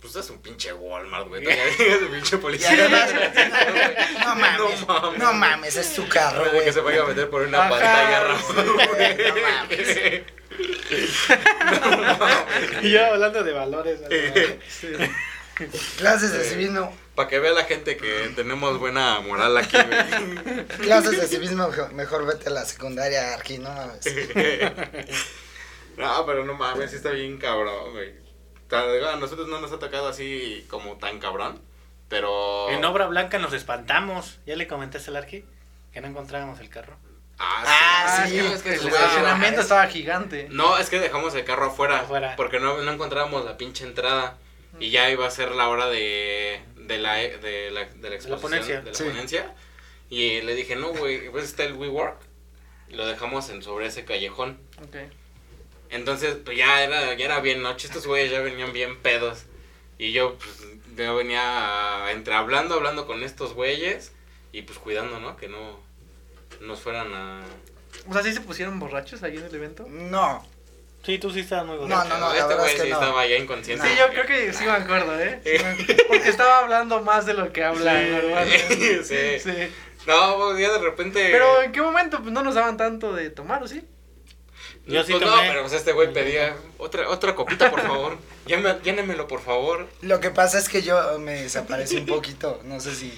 Speaker 2: Pues es un pinche Walmart, güey. Todavía digas pinche policía.
Speaker 3: no mames,
Speaker 2: No mames.
Speaker 3: no mames, es tu carro,
Speaker 2: Güey, que se vaya a meter por una
Speaker 4: Ajá,
Speaker 2: pantalla,
Speaker 4: sí,
Speaker 2: Ramón, güey.
Speaker 3: no mames.
Speaker 1: Y yo hablando de valores.
Speaker 3: Clases de civismo,
Speaker 2: Para que vea la gente que tenemos buena moral aquí, güey.
Speaker 3: clases de civismo, mejor- vete a la secundaria aquí, no mames.
Speaker 2: No, pero no mames, sí está bien cabrón, güey. A nosotros no nos ha tocado así como tan cabrón, pero...
Speaker 1: En Obra Blanca nos espantamos. ¿Ya le comentaste al Arqui? Que no encontrábamos el carro.
Speaker 2: Ah,
Speaker 3: Ah,
Speaker 2: sí.
Speaker 3: sí,
Speaker 2: es que
Speaker 4: el estacionamiento estaba gigante.
Speaker 2: No, es que dejamos el carro afuera,
Speaker 1: Afuera.
Speaker 2: porque no, no encontrábamos la pinche entrada y ya iba a ser la hora de, de, la, de, la, de la exposición,
Speaker 1: ponencia.
Speaker 2: de la
Speaker 3: Sí.
Speaker 2: ponencia. Y le dije, no, güey, pues está el WeWork. Y lo dejamos en sobre ese callejón.
Speaker 4: Ok.
Speaker 2: Entonces, pues ya era, ya era bien noche, estos güeyes ya venían bien pedos. Y yo, pues, yo venía entre hablando, hablando con estos güeyes y pues cuidando, ¿no? Que no nos fueran a...
Speaker 4: O sea, ¿sí se pusieron borrachos ahí en el evento?
Speaker 3: No,
Speaker 1: Sí, tú sí estabas muy
Speaker 3: No,
Speaker 1: borracho.
Speaker 3: no, no,
Speaker 2: este güey
Speaker 3: es que
Speaker 2: sí
Speaker 3: no.
Speaker 2: estaba ya inconsciente.
Speaker 4: Sí, yo creo que sí me acuerdo, ¿eh? Sí me acuerdo. Porque estaba hablando más de lo que habla
Speaker 1: Sí.
Speaker 4: normalmente.
Speaker 2: Sí.
Speaker 4: Sí.
Speaker 2: No, pues ya de repente...
Speaker 4: Pero ¿en qué momento? Pues no nos daban tanto de tomar, ¿o sí?
Speaker 1: Yo sí
Speaker 2: Pues no, pero pues este güey pedía otra, otra copita, por favor. Llénemelo, por favor.
Speaker 3: lo que pasa es que yo me desaparecí un poquito, no sé si...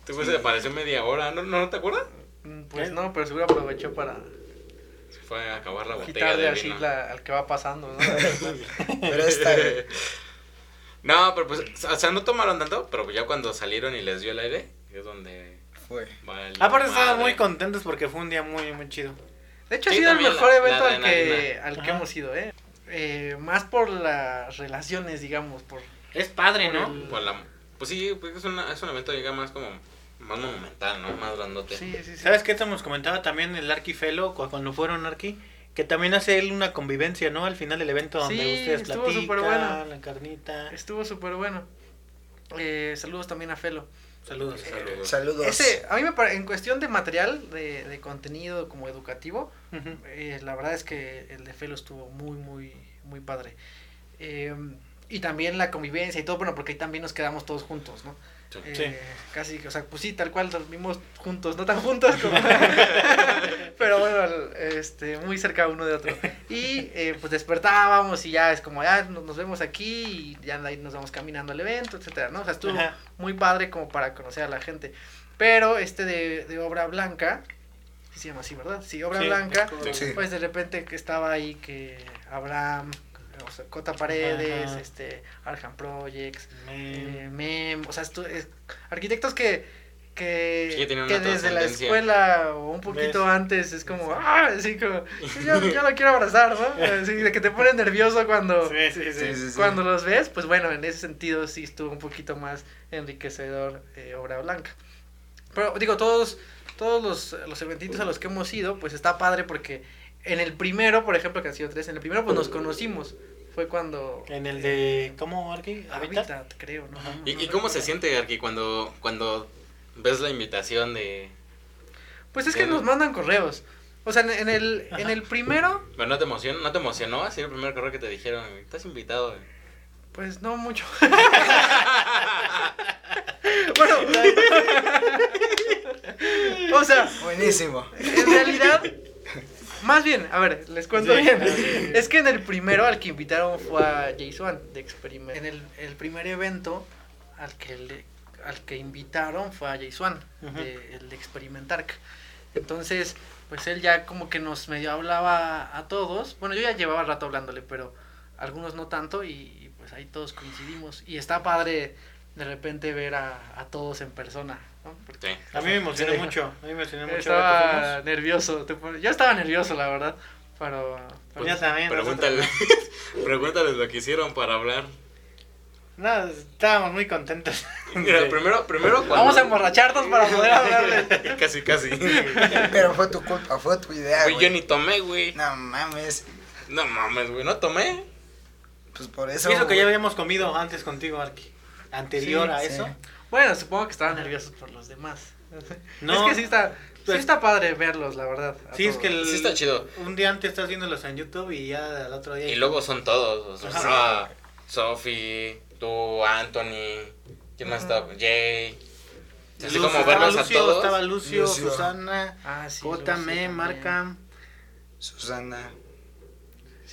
Speaker 2: Este güey se apareció media hora, ¿no, no te acuerdas?
Speaker 4: Mm, Pues
Speaker 1: ¿Qué?
Speaker 4: no, pero seguro aprovechó para
Speaker 2: Se fue a acabar la botella
Speaker 4: quitarle
Speaker 2: de
Speaker 4: así
Speaker 2: vino.
Speaker 4: la- al que va pasando, ¿no?
Speaker 3: Pero esta,
Speaker 2: No, pero pues, o sea, no tomaron tanto, pero ya cuando salieron y les dio el aire, es donde
Speaker 3: fue.
Speaker 1: Aparte estaban muy contentos porque fue un día muy, muy chido.
Speaker 4: De hecho, ha sido el mejor
Speaker 2: la-
Speaker 4: evento
Speaker 2: la
Speaker 4: al que, al que hemos ido, ¿eh? Eh, Más por las relaciones, digamos, por...
Speaker 1: Es padre, ¿no?
Speaker 4: por el-
Speaker 2: Pues, la- pues sí, pues es, una, es un evento ya más como, más monumental, ¿no? Más grandote.
Speaker 4: Sí, sí, sí.
Speaker 1: ¿Sabes qué te nos comentaba también el Arqui Felo cu- cuando fueron Arqui? Que también hace él una convivencia, ¿no? Al final del evento donde
Speaker 4: Sí,
Speaker 1: ustedes
Speaker 4: estuvo
Speaker 1: platican,
Speaker 4: superbueno.
Speaker 1: la carnita.
Speaker 4: Estuvo súper bueno. Eh, saludos también a Felo.
Speaker 1: Saludos.
Speaker 2: Saludos.
Speaker 3: Saludos.
Speaker 4: Ese, a mí me parece, en cuestión de material, de, de contenido como educativo, eh, la verdad es que el de Felo estuvo muy, muy, muy padre. Eh, y también la convivencia y todo, bueno, porque ahí también nos quedamos todos juntos, ¿no?
Speaker 2: Sí.
Speaker 4: Eh. Casi, o sea, pues sí, tal cual dormimos juntos, no tan juntos como... pero bueno, este, muy cerca uno de otro. Y eh, pues despertábamos y ya es como, ya nos, nos vemos aquí y ya nos vamos caminando al evento, etcétera, ¿no? O sea, estuvo
Speaker 1: Ajá.
Speaker 4: muy padre como para conocer a la gente. Pero este de, de Obra Blanca, sí se llama así, ¿verdad? Sí, Obra
Speaker 1: Sí,
Speaker 4: Blanca,
Speaker 3: Sí.
Speaker 4: pues de repente que estaba ahí que Abraham, o sea, Cota Paredes,
Speaker 1: Ajá.
Speaker 4: este, Arkham Projects,
Speaker 1: Me-
Speaker 4: eh, Mem, o sea, estu- es- arquitectos que que,
Speaker 2: Sí,
Speaker 4: que desde la escuela o un poquito
Speaker 1: ¿Ves?
Speaker 4: antes es como, ah, así como, yo, yo lo quiero abrazar, ¿no? Así de que te pones nervioso cuando,
Speaker 1: Sí, sí, sí.
Speaker 3: Sí, sí, sí.
Speaker 4: cuando los ves, pues bueno, en ese sentido sí estuvo un poquito más enriquecedor eh, Obra Blanca. Pero digo, todos todos los, los eventitos a los que hemos ido, pues está padre porque en el primero, por ejemplo, que han sido tres, en el primero pues nos conocimos. Fue cuando...
Speaker 1: En el de. ¿Cómo, Arqui?
Speaker 4: Habitat,
Speaker 1: ¿Habitat?
Speaker 4: creo, ¿no? No,
Speaker 2: ¿Y,
Speaker 4: no
Speaker 2: y cómo se siente, Arqui, cuando, cuando ves la invitación de...
Speaker 4: Pues es que nos mandan correos. O sea, en, en el, en el primero,
Speaker 2: Bueno, ¿no te emocionó? ¿No te emocionó así el primer correo que te dijeron? Estás invitado.
Speaker 4: pues no mucho. bueno, o sea,
Speaker 3: Buenísimo.
Speaker 4: en realidad, más bien, a ver, les cuento
Speaker 1: Sí,
Speaker 4: bien.
Speaker 1: sí.
Speaker 4: Es que en el primero al que invitaron fue a Jason de Experiment. En el, el primer evento al que le- al que invitaron fue a Jason,
Speaker 1: Ujú.
Speaker 4: de, el de Experimentar. Entonces, pues él ya como que nos medio hablaba a todos. Bueno, yo ya llevaba rato hablándole, pero algunos no tanto y, y, pues ahí todos coincidimos. Y está padre de repente ver a, a todos en persona. ¿No? Porque
Speaker 2: Sí.
Speaker 1: A mí me emocionó
Speaker 4: Sí.
Speaker 1: mucho. A mí me emocionó mucho.
Speaker 4: estaba nervioso. Yo estaba nervioso, la verdad. Pero, pero-
Speaker 1: Ya también,
Speaker 2: Pregúntale, pregúntales lo que hicieron para hablar.
Speaker 1: No, estábamos muy contentos.
Speaker 2: Mira,
Speaker 1: Sí.
Speaker 2: primero, primero cuando...
Speaker 4: Vamos a emborracharnos para poder hablarle.
Speaker 2: casi, casi.
Speaker 3: Pero fue tu culpa, fue tu idea,
Speaker 2: Güey, yo ni tomé, güey.
Speaker 3: No mames.
Speaker 2: No mames, güey, no tomé.
Speaker 3: Pues por eso.
Speaker 1: Eso que ya habíamos comido antes contigo, Arqui. Anterior
Speaker 4: Sí,
Speaker 1: a
Speaker 3: sí.
Speaker 4: Bueno, supongo que estaban nerviosos por los demás.
Speaker 1: No.
Speaker 4: es que sí está, sí
Speaker 1: Pues-
Speaker 4: está padre verlos, la verdad.
Speaker 1: Sí, es que el-
Speaker 2: Sí está chido.
Speaker 1: un día antes estás viéndolos en YouTube y ya al otro día.
Speaker 2: Y luego son todos. O sea, Sophie, tú, Anthony. ¿Quién más estaba? Jay. Así
Speaker 1: Lucio,
Speaker 2: como
Speaker 1: estaba
Speaker 2: verlos a
Speaker 1: Lucio,
Speaker 2: todos.
Speaker 1: Estaba Lucio,
Speaker 3: Lucio.
Speaker 1: Susana,
Speaker 4: Ah, sí.
Speaker 1: J,
Speaker 4: Lucio
Speaker 1: Me,
Speaker 4: también.
Speaker 1: Marca.
Speaker 3: Susana.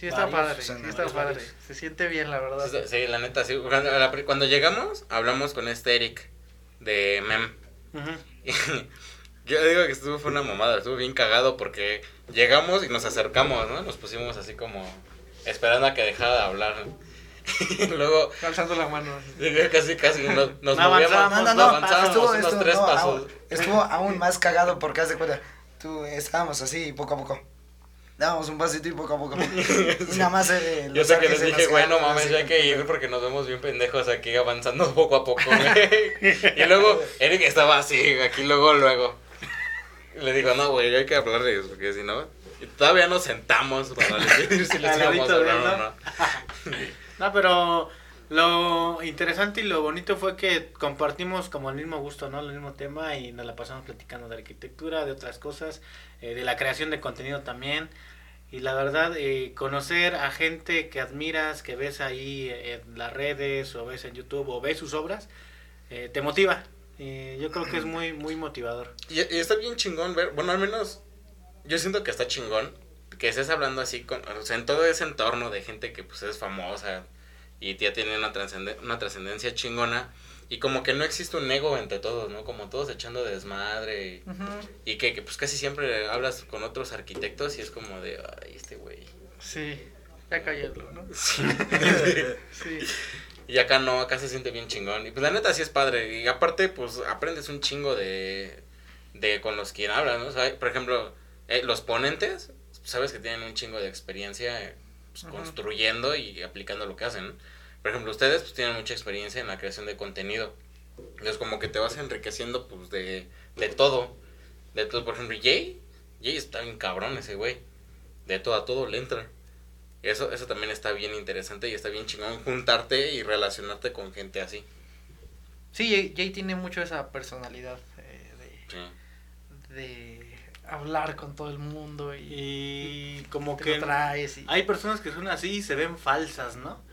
Speaker 4: Sí, está padre. Sí, está padre. Se siente bien, la verdad.
Speaker 2: Sí, sí, la neta, sí. Cuando, llegamos, hablamos con este Eric de Mem.
Speaker 1: Ujú.
Speaker 2: Yo digo que estuvo fue una mamada, estuvo bien cagado porque llegamos y nos acercamos, ¿no? Nos pusimos así como esperando a que dejara de hablar. y luego
Speaker 4: Alzando la mano.
Speaker 2: casi casi nos, nos
Speaker 1: No
Speaker 2: movíamos,
Speaker 1: avanzamos,
Speaker 3: No, no, no.
Speaker 2: avanzábamos
Speaker 3: Estuvo,
Speaker 2: unos
Speaker 3: estuvo,
Speaker 2: tres
Speaker 3: no,
Speaker 2: pasos.
Speaker 3: aún, estuvo aún más cagado porque haz de cuenta. Tú estábamos así poco a poco. Dábamos un pasito y poco a poco. Y nada más. Eh,
Speaker 2: Yo
Speaker 3: los
Speaker 2: sé que les dije,
Speaker 3: nos
Speaker 2: güey, no
Speaker 3: quedaron
Speaker 2: mames, ya hay que ir porque nos vemos bien pendejos aquí avanzando poco a poco, güey. Y luego Eric estaba así, aquí luego, luego. Y le digo, no, güey, hay que hablarles porque si no... Y todavía nos sentamos para decidir si les íbamos a
Speaker 1: de
Speaker 2: hablar o. ¿no?
Speaker 1: No, pero lo interesante y lo bonito fue que compartimos como el mismo gusto, ¿no? El mismo tema y nos la pasamos platicando de arquitectura, de otras cosas, eh, de la creación de contenido también. Y la verdad, eh, conocer a gente que admiras, que ves ahí en las redes o ves en YouTube o ves sus obras, eh, te motiva. Yo creo que es muy, muy motivador.
Speaker 2: Y, y está bien chingón ver, bueno, al menos yo siento que está chingón que estés hablando así, con, o sea, en todo ese entorno de gente que pues es famosa y ya tiene una trascendencia chingona y como que no existe un ego entre todos, ¿no? Como todos echando desmadre y, que, que, pues casi siempre hablas con otros arquitectos y es como de, ay, este güey.
Speaker 4: Sí. Ya cállalo, ¿no?
Speaker 2: Sí.
Speaker 4: Sí.
Speaker 2: Y acá no, acá se siente bien chingón. Y pues la neta sí es padre. Y aparte, pues aprendes un chingo de, de con los quien hablas, ¿no? O sea, por ejemplo, eh, los ponentes, sabes que tienen un chingo de experiencia eh, pues, construyendo y aplicando lo que hacen. ¿no? Por ejemplo, ustedes pues tienen mucha experiencia en la creación de contenido. Entonces como que te vas enriqueciendo pues de, de todo. De todo, por ejemplo, Jay, Jay está bien cabrón ese güey. De todo a todo le entra. Eso, eso también está bien interesante y está bien chingón juntarte y relacionarte con gente así.
Speaker 4: Sí, Jay, Jay tiene mucho esa personalidad eh, de,
Speaker 2: Sí.
Speaker 4: de hablar con todo el mundo y,
Speaker 1: Y como
Speaker 4: te
Speaker 1: que
Speaker 4: traes. Y,
Speaker 1: hay personas que son así y se ven falsas, ¿no?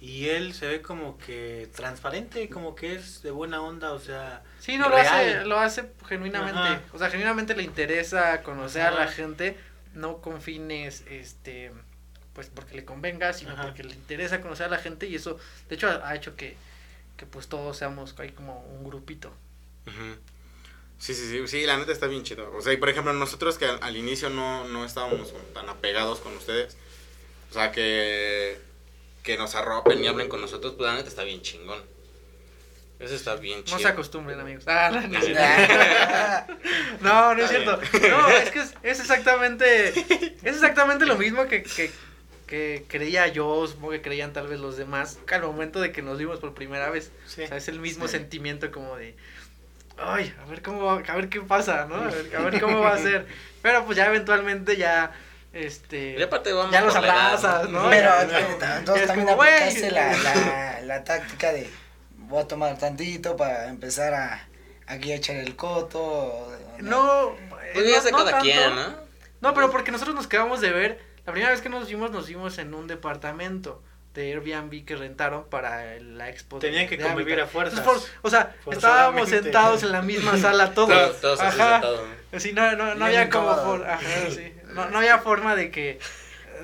Speaker 1: Y él se ve como que transparente, como que es de buena onda, o sea...
Speaker 4: sí, no, lo hace, lo hace genuinamente.
Speaker 1: Ajá.
Speaker 4: O sea, genuinamente le interesa conocer a la gente, no con fines, este, pues porque le convenga, sino
Speaker 1: Ajá.
Speaker 4: porque le interesa conocer a la gente y eso, de hecho, ha, ha hecho que, que pues todos seamos ahí como un grupito.
Speaker 2: Sí, sí, sí, sí, la neta está bien chido. O sea, y por ejemplo, nosotros que al, al inicio no, no estábamos tan apegados con ustedes, o sea, que, que nos arropen y hablen con nosotros, pues la neta está bien chingón. Eso está bien chido.
Speaker 4: No se acostumbren, amigos. Ah, no, no es cierto. No, no es cierto. No, es que es, es exactamente es exactamente lo mismo que, que, que creía yo, supongo que creían tal vez los demás, que al momento de que nos vimos por primera vez.
Speaker 1: Sí.
Speaker 4: O sea, es el mismo
Speaker 3: Sí.
Speaker 4: sentimiento como de, ay, a ver cómo, a ver qué pasa, ¿no? A ver, a ver cómo va a ser. Pero pues ya eventualmente ya, este,
Speaker 2: Y aparte vamos
Speaker 4: ya los abrazas, ¿no?
Speaker 3: Pero eh, entonces
Speaker 4: es
Speaker 3: también aplicaste la, la, la táctica de voy a tomar tantito para empezar a aquí a echar el coto.
Speaker 4: No,
Speaker 2: Pues
Speaker 4: no- no
Speaker 2: cada
Speaker 4: tanto.
Speaker 2: quien, ¿no?
Speaker 4: No, pero porque nosotros nos quedamos de ver, la primera vez que nos vimos, nos vimos en un departamento de Airbnb que rentaron para el- la expo. de-
Speaker 1: Tenían que
Speaker 4: de
Speaker 1: convivir
Speaker 4: Habitat.
Speaker 1: a fuerzas.
Speaker 4: Entonces, por- o sea, estábamos sentados en la misma sala todos.
Speaker 2: Todos, todos así
Speaker 4: Ajá.
Speaker 2: sentados.
Speaker 4: Sí, no, no, no había como ajá, sí. No, no había forma de que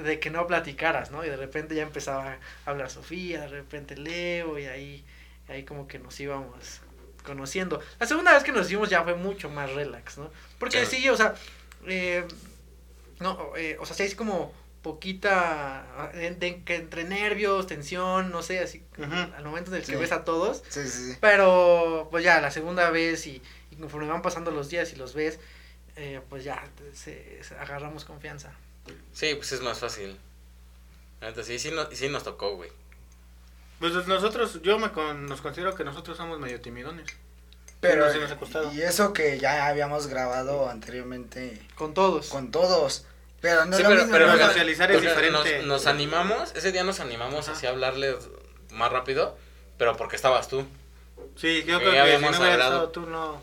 Speaker 4: de que no platicaras, ¿no? Y de repente ya empezaba a hablar Sofía, de repente Leo y ahí ahí como que nos íbamos conociendo. La segunda vez que nos vimos ya fue mucho más relax, ¿no? Porque
Speaker 2: Sí.
Speaker 4: sí, o sea, eh, no, eh, o sea, sí es como poquita de, de- que entre nervios, tensión, no sé, así al momento en el que ves a todos,
Speaker 3: Sí, sí, sí.
Speaker 4: pero pues ya la segunda vez y, y conforme van pasando los días y los ves, eh, pues ya se, se- agarramos confianza.
Speaker 2: Sí, pues es más fácil. Neta, sí, sí, no- sí nos tocó, güey.
Speaker 1: Pues nosotros, yo me con, nos considero que nosotros somos medio timidones.
Speaker 3: Pero,
Speaker 1: sí nos ha costado.
Speaker 3: y eso que ya habíamos grabado anteriormente
Speaker 4: Con todos.
Speaker 3: con todos. Pero no
Speaker 2: Sí, pero,
Speaker 3: mismo,
Speaker 2: pero
Speaker 3: ¿no?
Speaker 1: fíjate,
Speaker 2: fíjate,
Speaker 1: socializar es diferente.
Speaker 2: Nos, nos animamos, ese día nos animamos
Speaker 1: Ajá.
Speaker 2: así a hablarles más rápido, pero porque estabas tú.
Speaker 1: Sí, yo
Speaker 2: Sí,
Speaker 1: creo que si no hubiera estado tú, no.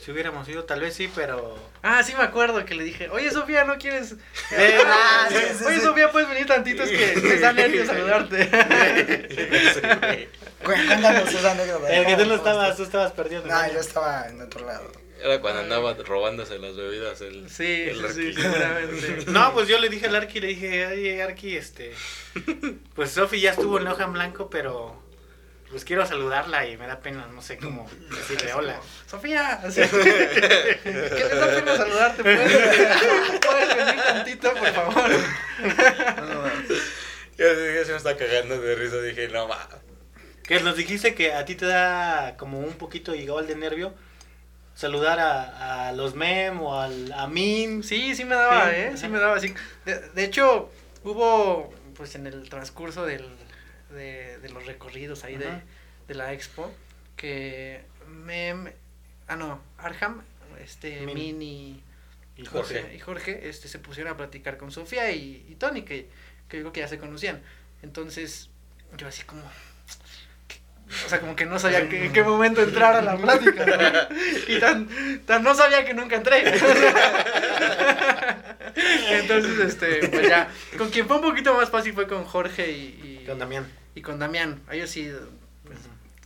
Speaker 1: Si hubiéramos ido, tal vez sí, pero.
Speaker 4: Ah, sí me acuerdo que le dije, oye Sofía, ¿no quieres?
Speaker 1: Eh,
Speaker 3: ah, sí, sí,
Speaker 4: oye
Speaker 3: sí.
Speaker 4: Sofía, puedes venir tantito, es que me da nervios saludarte.
Speaker 3: Cu- Cuéntanos esa anécdota.
Speaker 1: El que tú
Speaker 3: ¿Cómo-
Speaker 1: no estabas, tú estabas perdiendo.
Speaker 3: No, yo estaba en otro lado.
Speaker 2: Era cuando andaba robándose las bebidas el...
Speaker 4: Sí,
Speaker 2: el
Speaker 4: sí, sí,
Speaker 2: Arqui.
Speaker 4: seguramente.
Speaker 1: No, pues yo le dije al Arki, le dije, oye Arki, este. Pues Sofi ya estuvo en hoja en blanco, pero. Pues quiero saludarla y me da pena, no sé cómo decirle hola.
Speaker 4: Sofía, así. ¿qué les da pena saludarte? ¿Puedes, puedes venir tantito, por favor?
Speaker 2: Ya, ya se me está cagando de risa, dije, no, va.
Speaker 1: Que nos dijiste que a ti te da como un poquito igual de nervio saludar a, a los mem o al a Min.
Speaker 4: Sí, sí me daba,
Speaker 1: Sí,
Speaker 4: ¿eh?
Speaker 1: ajá.
Speaker 4: Sí me daba, sí. De, de hecho, hubo, pues en el transcurso del, de, de los recorridos ahí de, de la expo, que Mem, ah no, Arham, este,
Speaker 1: Min.
Speaker 4: Min y
Speaker 1: Y
Speaker 2: Jorge.
Speaker 1: Jorge.
Speaker 4: y Jorge este, se pusieron a platicar con Sofía y, y Tony, que, que yo creo que ya se conocían. Entonces, yo así como... O sea, como que no sabía que- en qué momento entrar a la plática, ¿no? Y tan, tan no sabía que nunca entré. Entonces, este, pues ya, con quien fue un poquito más fácil fue con Jorge y, y,
Speaker 1: Con Damián.
Speaker 4: Y con Damián. A ellos sí, pues,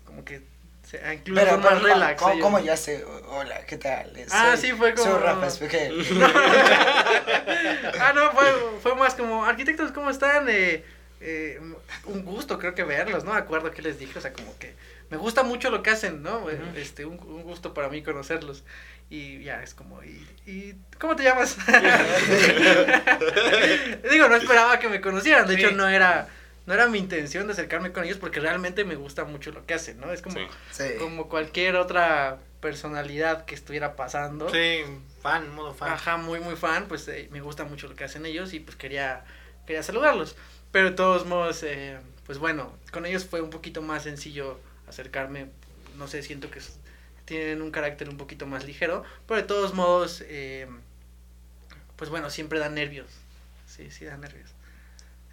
Speaker 4: como que se, incluso
Speaker 3: Pero,
Speaker 4: más
Speaker 3: pero,
Speaker 4: relax.
Speaker 3: ¿cómo, cómo ya sé? Hola, ¿qué tal?
Speaker 4: Ah, sí, fue como-
Speaker 3: Soy Rafa Espejel.
Speaker 4: ah, no, fue, fue más como, arquitectos, ¿cómo están? Eh, eh, un gusto, creo que verlos, ¿no? Me acuerdo que les dije, o sea, como que me gusta mucho lo que hacen, ¿no? Este, un, un gusto para mí conocerlos. Y ya, es como, ¿y, y cómo te llamas? Digo, no esperaba que me conocieran, de
Speaker 1: Sí.
Speaker 4: hecho no era, no era mi intención de acercarme con ellos porque realmente me gusta mucho lo que hacen, ¿no? Es como,
Speaker 2: Sí.
Speaker 4: Como cualquier otra personalidad que estuviera pasando.
Speaker 1: Sí, fan, modo fan.
Speaker 4: Ajá, muy muy fan, pues eh, me gusta mucho lo que hacen ellos y pues quería quería saludarlos. Pero de todos modos, eh, pues bueno, con ellos fue un poquito más sencillo acercarme. No sé, siento que tienen un carácter un poquito más ligero, pero de todos modos, eh, pues bueno, siempre dan nervios. Sí, sí dan nervios.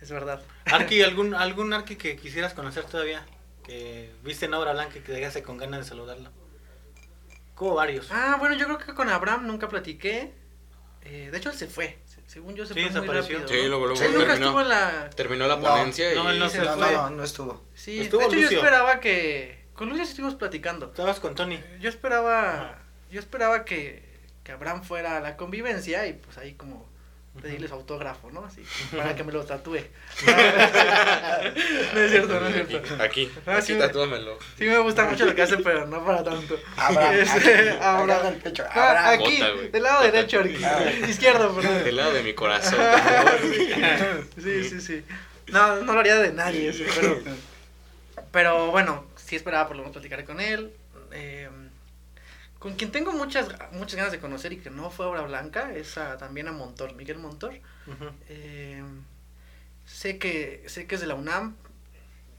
Speaker 4: Es verdad.
Speaker 1: Arki, ¿algún, algún Arki que quisieras conocer todavía? Que viste en obra blanca y que dejaste con ganas de saludarlo. Como varios.
Speaker 4: Ah, bueno, yo creo que con Abraham nunca platiqué. Eh, de hecho, él se fue. Se- Según yo, se
Speaker 1: Sí,
Speaker 4: fue muy
Speaker 1: desapareció.
Speaker 4: rápido.
Speaker 2: Sí, luego, luego
Speaker 3: Sí,
Speaker 4: Él nunca
Speaker 2: terminó,
Speaker 4: estuvo en la...
Speaker 2: terminó la ponencia
Speaker 1: no,
Speaker 2: y...
Speaker 1: él no
Speaker 4: se
Speaker 1: se
Speaker 3: No,
Speaker 1: fue.
Speaker 3: no, no, no estuvo.
Speaker 4: Sí,
Speaker 1: Estuvo
Speaker 4: de hecho yo esperaba que... Con Lucio estuvimos platicando.
Speaker 1: Estabas con Tony.
Speaker 4: Yo esperaba... Yo esperaba que, que Abraham fuera a la convivencia y pues ahí como pedirles autógrafo, ¿no? Así, para que me lo tatúe. no es cierto, no es cierto.
Speaker 2: Aquí,
Speaker 4: Ah,
Speaker 2: aquí
Speaker 4: sí.
Speaker 2: tatúamelo.
Speaker 4: Sí me gusta mucho lo que hace, pero no para tanto.
Speaker 3: Abraham,
Speaker 4: Este,
Speaker 3: aquí, el pecho.
Speaker 4: Ah, aquí,
Speaker 2: Bota,
Speaker 4: del lado derecho, aquí. Izquierdo, perdón.
Speaker 2: Del lado de mi corazón.
Speaker 4: Sí, sí, sí. No, no lo haría de nadie eso, pero, pero bueno, sí esperaba por lo menos platicar con él. Eh, con quien tengo muchas, muchas ganas de conocer y que no fue obra blanca es a- también a Montor, Miguel Montor. Eh, sé que sé que es de la UNAM.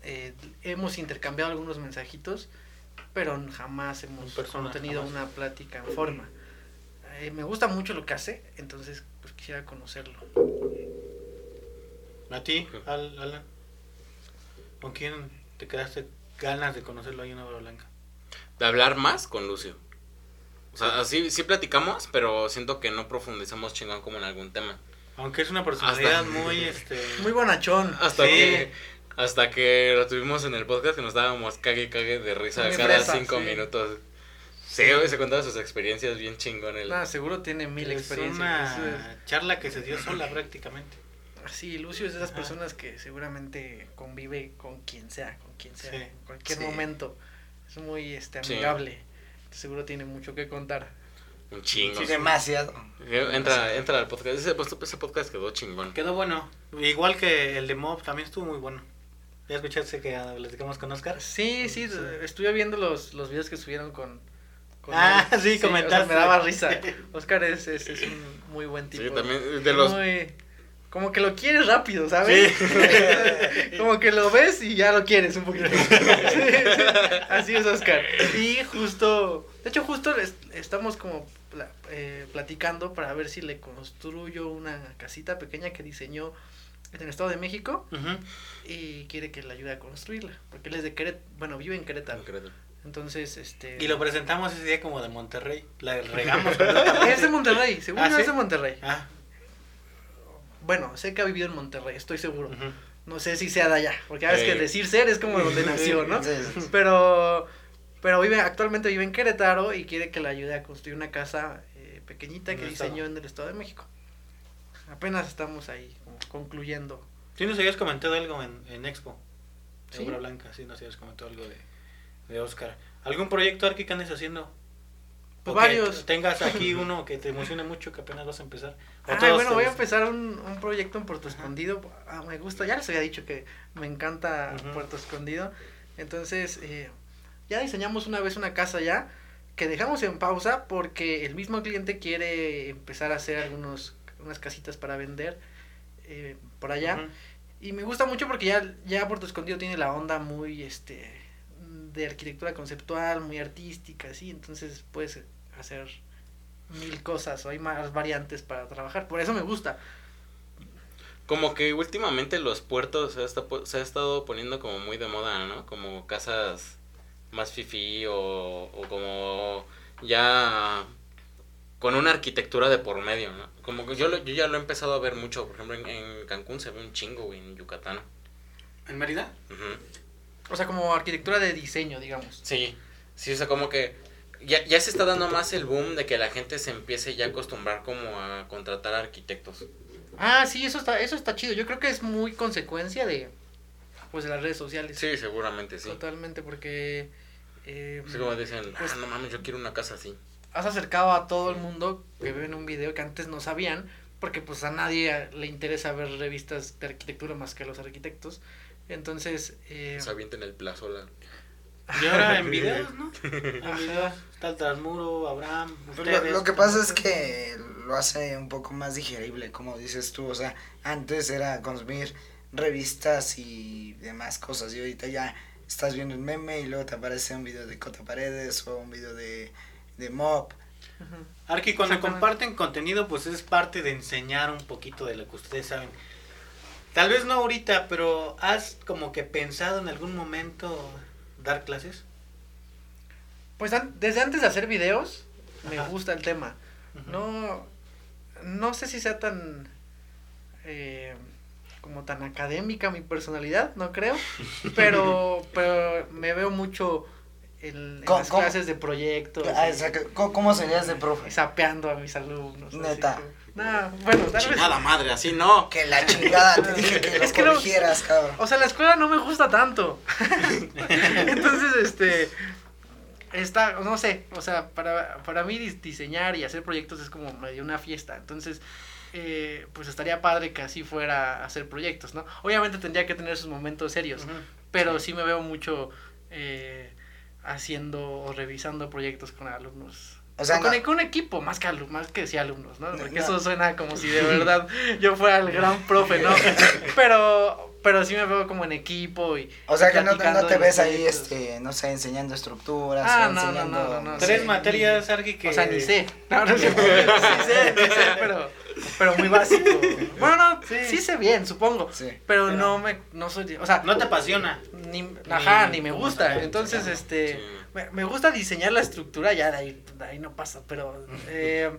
Speaker 4: eh, hemos intercambiado algunos mensajitos, pero jamás hemos
Speaker 1: persona,
Speaker 4: tenido
Speaker 1: jamás.
Speaker 4: una plática en forma. Eh, me gusta mucho lo que hace, entonces pues quisiera conocerlo.
Speaker 1: ¿A ti, Al- Alan? ¿Con quién te quedaste ganas de conocerlo ahí en Obra Blanca?
Speaker 2: De hablar más con Lucio. O sea, sí, sí platicamos, pero siento que no profundizamos chingón como en algún tema.
Speaker 1: Aunque es una personalidad
Speaker 2: Hasta-
Speaker 1: muy, este...
Speaker 4: Muy bonachón.
Speaker 2: Hasta
Speaker 1: Sí.
Speaker 2: que hasta que lo tuvimos en el podcast que nos dábamos cague y cague de risa
Speaker 4: Muy
Speaker 2: cada cinco
Speaker 4: sí.
Speaker 2: minutos. Sí, güey, se contaba sus experiencias bien chingón. El...
Speaker 4: Nada, seguro tiene mil
Speaker 1: es
Speaker 4: experiencias.
Speaker 1: una charla que se dio sola prácticamente.
Speaker 4: Sí, Lucio es de esas
Speaker 1: Ajá.
Speaker 4: personas que seguramente convive con quien sea, con quien sea,
Speaker 1: Sí.
Speaker 4: en cualquier
Speaker 3: Sí.
Speaker 4: momento. Es muy este
Speaker 2: Sí.
Speaker 4: Seguro tiene mucho que contar.
Speaker 2: Un chingo.
Speaker 1: Sí,
Speaker 3: Demasiado.
Speaker 2: Entra, entra al podcast. Ese, ese podcast quedó chingón.
Speaker 1: Quedó bueno. Igual que el de Mob también estuvo muy bueno. ¿Ya escuchaste que ah, platicamos con Oscar?
Speaker 4: Sí, sí, estuve viendo los, los videos que subieron con... con
Speaker 1: Ah, sí,
Speaker 4: o sea,
Speaker 1: comentaste.
Speaker 4: me daba risa. Oscar es, es, es un muy buen tipo.
Speaker 2: Sí, también de los...
Speaker 4: Muy- como que lo quieres rápido, ¿sabes? como que lo ves y ya lo quieres un poquito. Sí, sí, así es Oscar. Y justo, de hecho justo es- estamos como pla- eh, platicando para ver si le construyo una casita pequeña que diseñó en el Estado de México y quiere que le ayude a construirla, porque él es de Querétaro, bueno, vive en Querétaro. Entonces, este...
Speaker 1: Y lo presentamos ese día como de Monterrey. La regamos.
Speaker 4: Es de Monterrey, según
Speaker 1: ¿Ah, sí?
Speaker 4: es de Monterrey.
Speaker 1: Ah,
Speaker 4: Bueno, sé que ha vivido en Monterrey, estoy seguro. No sé si sea de allá, porque sabes
Speaker 2: Eh.
Speaker 4: que decir ser es como donde nació, ¿no?
Speaker 3: Sí, sí, sí.
Speaker 4: Pero, pero vive, actualmente vive en Querétaro y quiere que le ayude a construir una casa eh, pequeñita que diseñó
Speaker 1: estado.
Speaker 4: en el Estado de México. Apenas estamos ahí como concluyendo.
Speaker 1: Sí nos habías comentado algo en, en Expo. De
Speaker 4: ¿Sí?
Speaker 1: Obra Blanca, sí nos habías comentado algo de, de Oscar. ¿Algún proyecto Arqui que andes haciendo?
Speaker 4: Pues varios.
Speaker 1: tengas aquí uno que te emocione mucho que apenas vas a empezar. ¿O
Speaker 4: Ah, bueno, voy a empezar un, un proyecto en Puerto Escondido. Ah, me gusta, ya les había dicho que me encanta. Puerto Escondido. Entonces, eh, ya diseñamos una vez una casa ya que dejamos en pausa porque el mismo cliente quiere empezar a hacer algunos unas casitas para vender eh, por allá. Y me gusta mucho porque ya, ya Puerto Escondido tiene la onda muy este de arquitectura conceptual, muy artística, así, entonces puedes hacer mil cosas o hay más variantes para trabajar. Por eso me gusta.
Speaker 2: Como que últimamente los puertos se ha, se ha estado poniendo como muy de moda, ¿no? Como casas más fifi o, o como ya con una arquitectura de por medio, ¿no? Como que yo, lo- yo ya lo he empezado a ver mucho, por ejemplo en, en Cancún se ve un chingo, güey, en Yucatán.
Speaker 1: ¿En Mérida?
Speaker 4: O sea, como arquitectura de diseño, digamos.
Speaker 2: Sí, sí, o sea, como que ya, ya se está dando más el boom de que la gente se empiece ya a acostumbrar como a contratar arquitectos.
Speaker 4: Ah, sí, eso está, eso está chido. Yo creo que es muy consecuencia de pues de las redes sociales.
Speaker 2: Sí, seguramente sí.
Speaker 4: Totalmente, porque eh,
Speaker 2: Así como dicen,
Speaker 4: Pues-
Speaker 2: ah, no mames, yo quiero una casa así.
Speaker 4: has acercado a todo el mundo que ve en un video que antes no sabían, porque pues a nadie le interesa ver revistas de arquitectura más que a los arquitectos. Entonces, eh,
Speaker 2: Se avienten el plazola.
Speaker 1: Y ahora en videos, ¿no?
Speaker 4: ajá,
Speaker 1: Está el Transmuro, Abraham,
Speaker 3: Pues Lo,
Speaker 1: ustedes.
Speaker 3: lo que pasa es que lo hace un poco más digerible, como dices tú. O sea, antes era consumir revistas y demás cosas. Y ahorita ya estás viendo un meme y luego te aparece un video de Cota Paredes o un video de, de Mob.
Speaker 1: Arqui, cuando comparten contenido, pues es parte de enseñar un poquito de lo que ustedes saben. Tal vez no ahorita, pero ¿has como que pensado en algún momento dar clases?
Speaker 4: Pues an- desde antes de hacer videos, me gusta el tema. No, no sé si sea tan eh, como tan académica mi personalidad, no creo, pero, pero me veo mucho en, en
Speaker 3: ¿Cómo-
Speaker 4: las
Speaker 3: cómo?
Speaker 4: clases de proyectos,
Speaker 3: Ah,
Speaker 4: y-
Speaker 3: ¿cómo, serías de profe?
Speaker 4: sapeando a mis alumnos. así
Speaker 3: Neta.
Speaker 4: que- Nah, bueno, tal vez.
Speaker 2: Chingada madre, así no.
Speaker 3: Que la chingada, te dije que lo
Speaker 4: Es que no-
Speaker 3: cabrón.
Speaker 4: O sea, la escuela no me gusta tanto. Entonces, este. Está, no sé, o sea, para, para mí dis- diseñar y hacer proyectos es como medio una fiesta. Entonces, eh, pues estaría padre que así fuera a hacer proyectos, ¿no? Obviamente tendría que tener sus momentos serios, pero sí me veo mucho eh, haciendo o revisando proyectos con alumnos.
Speaker 3: O sea,
Speaker 4: con,
Speaker 3: no-
Speaker 4: con un equipo, más que, más que sí alumnos, ¿no?
Speaker 3: No,
Speaker 4: Porque
Speaker 3: no.
Speaker 4: eso suena como si de verdad yo fuera el gran profe, ¿no? Pero, pero sí me veo como en equipo y.
Speaker 3: O sea que no, no te ves ahí, este, no sé, enseñando estructuras.
Speaker 4: Ah,
Speaker 3: o
Speaker 4: no, no,
Speaker 3: enseñando,
Speaker 4: no, no, no,
Speaker 1: Tres
Speaker 4: Sí,
Speaker 1: materias, Arqui, que...
Speaker 4: O sea, ni sé. No, no sé. sí sé, sí sé, pero, pero muy básico. Bueno, no,
Speaker 1: Sí.
Speaker 4: sí, sé bien, supongo.
Speaker 3: Sí.
Speaker 4: Pero, no me, no soy, o sea,
Speaker 1: No te apasiona.
Speaker 4: ni, ajá,
Speaker 1: Ni
Speaker 4: ni me gusta. Entonces, este,
Speaker 2: Sí.
Speaker 4: Me, me gusta diseñar la estructura, ya de ahí, de ahí no pasa, pero eh,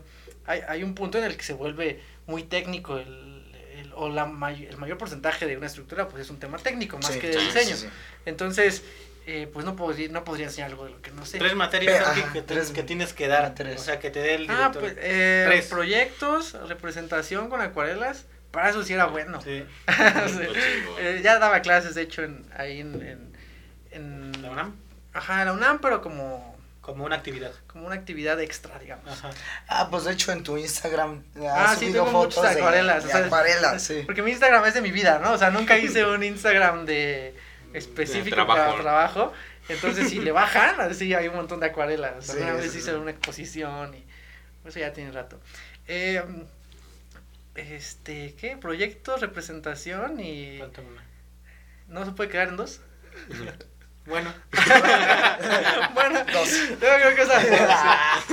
Speaker 4: hay, hay un punto en el que se vuelve muy técnico el, el- o la may- el mayor porcentaje de una estructura, pues es un tema técnico más
Speaker 3: Sí,
Speaker 4: que de diseño.
Speaker 3: sí, sí.
Speaker 4: Entonces, eh, pues no podría, no podría enseñar algo de lo que no sé.
Speaker 1: Tres materias,
Speaker 3: Ajá,
Speaker 1: que, te-
Speaker 3: tres
Speaker 1: que tienes que dar.
Speaker 3: materias.
Speaker 1: O sea, que te dé el
Speaker 4: Ah,
Speaker 1: director.
Speaker 4: pues eh,
Speaker 1: Tres.
Speaker 4: proyectos, representación con acuarelas, para eso sí era bueno.
Speaker 1: Sí.
Speaker 4: Eh, ya daba clases, de hecho, en, ahí en, en, en-
Speaker 1: ¿La UNAM?
Speaker 4: Ajá, en la UNAM, pero como,
Speaker 1: Como una actividad.
Speaker 4: como una actividad extra, digamos.
Speaker 1: Ajá.
Speaker 3: Ah, pues de hecho en tu Instagram
Speaker 4: Ah,
Speaker 3: has
Speaker 4: sí,
Speaker 3: subido
Speaker 4: tengo muchas
Speaker 3: fotos de,
Speaker 4: acuarelas.
Speaker 3: de
Speaker 4: o sea,
Speaker 3: acuarelas, sí.
Speaker 4: Porque mi Instagram es de mi vida, ¿no? O sea, nunca hice un Instagram de específico
Speaker 2: trabajo,
Speaker 4: para
Speaker 2: ¿no?
Speaker 4: trabajo. Entonces, si le bajan, así hay un montón de acuarelas.
Speaker 3: Sí,
Speaker 4: Alguna vez
Speaker 3: sí,
Speaker 4: hice
Speaker 3: sí.
Speaker 4: una exposición y eso ya tiene rato. Eh, este, ¿qué? Proyectos, representación y...
Speaker 1: Falta una.
Speaker 4: ¿No se puede quedar en dos?
Speaker 1: Bueno.
Speaker 4: bueno,
Speaker 3: Dos.
Speaker 4: yo creo que esa...
Speaker 2: Ah,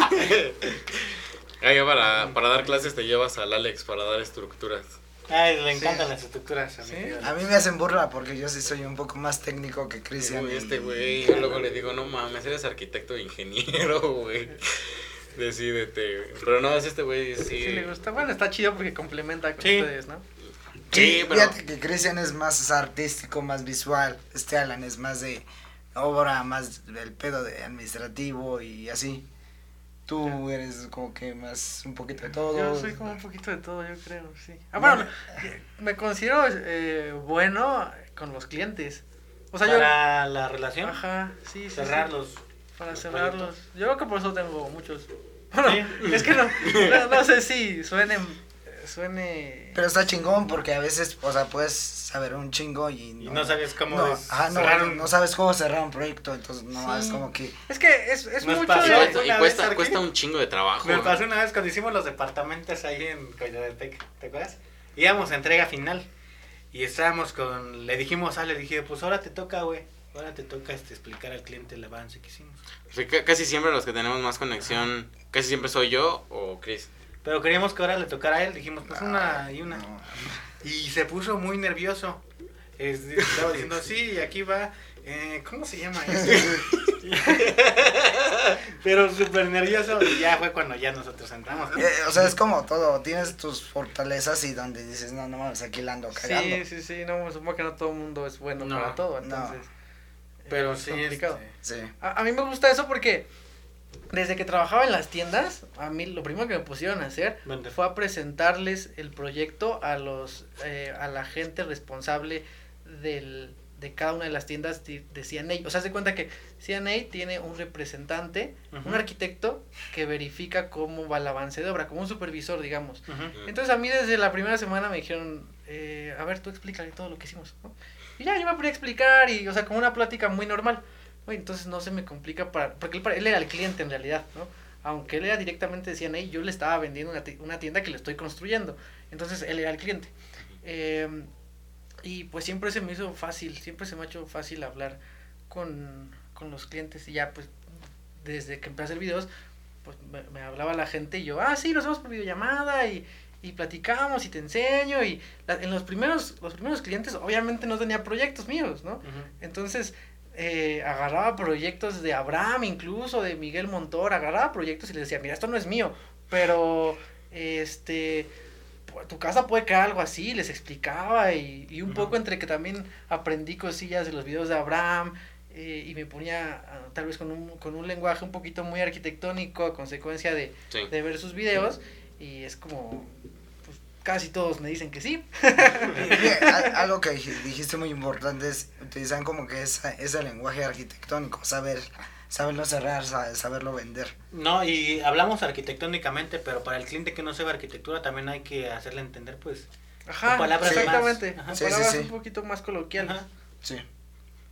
Speaker 2: para, para dar clases te llevas al Alex para dar estructuras.
Speaker 1: Ay, le
Speaker 4: Sí.
Speaker 1: encantan las estructuras. a
Speaker 4: Sí.
Speaker 1: tío.
Speaker 3: A mí me hacen burla porque yo sí soy un poco más técnico que Cristian.
Speaker 2: Uy,
Speaker 3: y-
Speaker 2: este güey, yo luego le digo, no mames, eres arquitecto e ingeniero, güey. Decídete, güey. Pero no, es este güey, sí.
Speaker 4: Sí, le gusta. Bueno, está chido porque complementa con
Speaker 1: Sí.
Speaker 4: ustedes, ¿no?
Speaker 2: Sí, pero.
Speaker 3: Fíjate que Cristian es más artístico, más visual. Este Alan es más de obra, más del pedo de administrativo y así. Tú eres como que más un poquito de todo.
Speaker 4: Yo soy como un poquito de todo, yo creo, sí. Ah, bueno, me considero eh, bueno con los clientes. O sea,
Speaker 1: Para la relación.
Speaker 4: Ajá, sí, sí, sí.
Speaker 1: cerrarlos.
Speaker 4: Para
Speaker 1: los
Speaker 4: cerrarlos. Yo creo que por eso tengo muchos. Bueno,
Speaker 1: Sí.
Speaker 4: es que no, no, no sé si suene... Suene...
Speaker 3: Pero está chingón porque a veces, o sea, puedes saber un chingo y
Speaker 1: Y no sabes cómo
Speaker 3: no,
Speaker 1: es-
Speaker 3: ajá, no,
Speaker 1: cerrar un-
Speaker 3: no sabes cómo cerrar un proyecto, entonces no,
Speaker 4: Sí.
Speaker 3: es como que...
Speaker 4: Es que es, es mucho
Speaker 1: pasó
Speaker 2: Y
Speaker 4: de...
Speaker 2: y cuesta, cuesta un chingo de trabajo.
Speaker 1: Me
Speaker 2: ¿no?
Speaker 1: pasó una vez cuando hicimos los departamentos ahí en Coyotetec, ¿te acuerdas? Íbamos a entrega final y estábamos con, le dijimos a le dije, pues ahora te toca, güey, ahora te toca este, explicar al cliente el avance que hicimos.
Speaker 2: Casi siempre los que tenemos más conexión, casi siempre soy yo o Chris.
Speaker 1: Pero queríamos que ahora le tocara a él, dijimos, pues una y una.
Speaker 3: no.
Speaker 1: Y se puso muy nervioso. Es- estaba diciendo, sí, aquí va, eh, ¿cómo se llama esto? Pero súper nervioso y ya fue cuando ya nosotros entramos.
Speaker 3: Eh, o sea, es como todo, tienes tus fortalezas y donde dices, no, no mames, aquí la ando cagando.
Speaker 4: Sí, sí, sí, no, supongo que no todo el mundo es bueno
Speaker 1: No,
Speaker 4: para todo,
Speaker 3: no.
Speaker 4: entonces...
Speaker 1: Pero
Speaker 4: es
Speaker 1: sí,
Speaker 4: complicado.
Speaker 1: este,
Speaker 3: Sí.
Speaker 4: A, a mí me gusta eso porque desde que trabajaba en las tiendas, a mí lo primero que me pusieron a hacer
Speaker 1: ¿dónde
Speaker 4: fue a presentarles el proyecto a los eh, a la gente responsable del, de cada una de las tiendas de, de CNA. O sea, se cuenta que CNA tiene un representante, un arquitecto que verifica cómo va el avance de obra, como un supervisor, digamos. Entonces a mí desde la primera semana me dijeron, eh, a ver, tú explícale todo lo que hicimos, ¿no? Y ya, yo me ponía a explicar y, o sea, como una plática muy normal. Y entonces no se me complica para, porque él, él era el cliente en realidad, ¿no? Aunque él era directamente de CNA, yo le estaba vendiendo una, ti- una tienda que le estoy construyendo. Entonces él era el cliente. Eh, y pues siempre se me hizo fácil, siempre se me ha hecho fácil hablar con, con los clientes y ya pues desde que empecé a hacer videos, pues me, me hablaba la gente y yo, ah, sí, nos vemos por videollamada y, y platicamos y te enseño y la- en los primeros, los primeros clientes obviamente no tenía proyectos míos, ¿no? Entonces eh, agarraba proyectos de Abraham incluso, de Miguel Montor, agarraba proyectos y les decía, mira, esto no es mío, pero este pu- tu casa puede quedar algo así, les explicaba y, y un poco entre que también aprendí cosillas de los videos de Abraham eh, y me ponía ah, tal vez con un, con un lenguaje un poquito muy arquitectónico a consecuencia de,
Speaker 2: Sí.
Speaker 4: de ver sus videos y es como pues, casi todos me dicen que sí.
Speaker 3: Algo que dij- dijiste muy importante es utilizar como que esa, ese lenguaje arquitectónico, saber, saberlo cerrar, sa- saberlo vender.
Speaker 1: No, y hablamos arquitectónicamente, pero para el cliente que no sabe arquitectura también hay que hacerle entender, pues.
Speaker 4: Ajá,
Speaker 1: Con palabras
Speaker 4: exactamente.
Speaker 1: más- ajá.
Speaker 3: Sí, sí,
Speaker 4: palabras
Speaker 3: sí.
Speaker 4: un poquito más coloquiales.
Speaker 1: Ajá.
Speaker 3: Sí.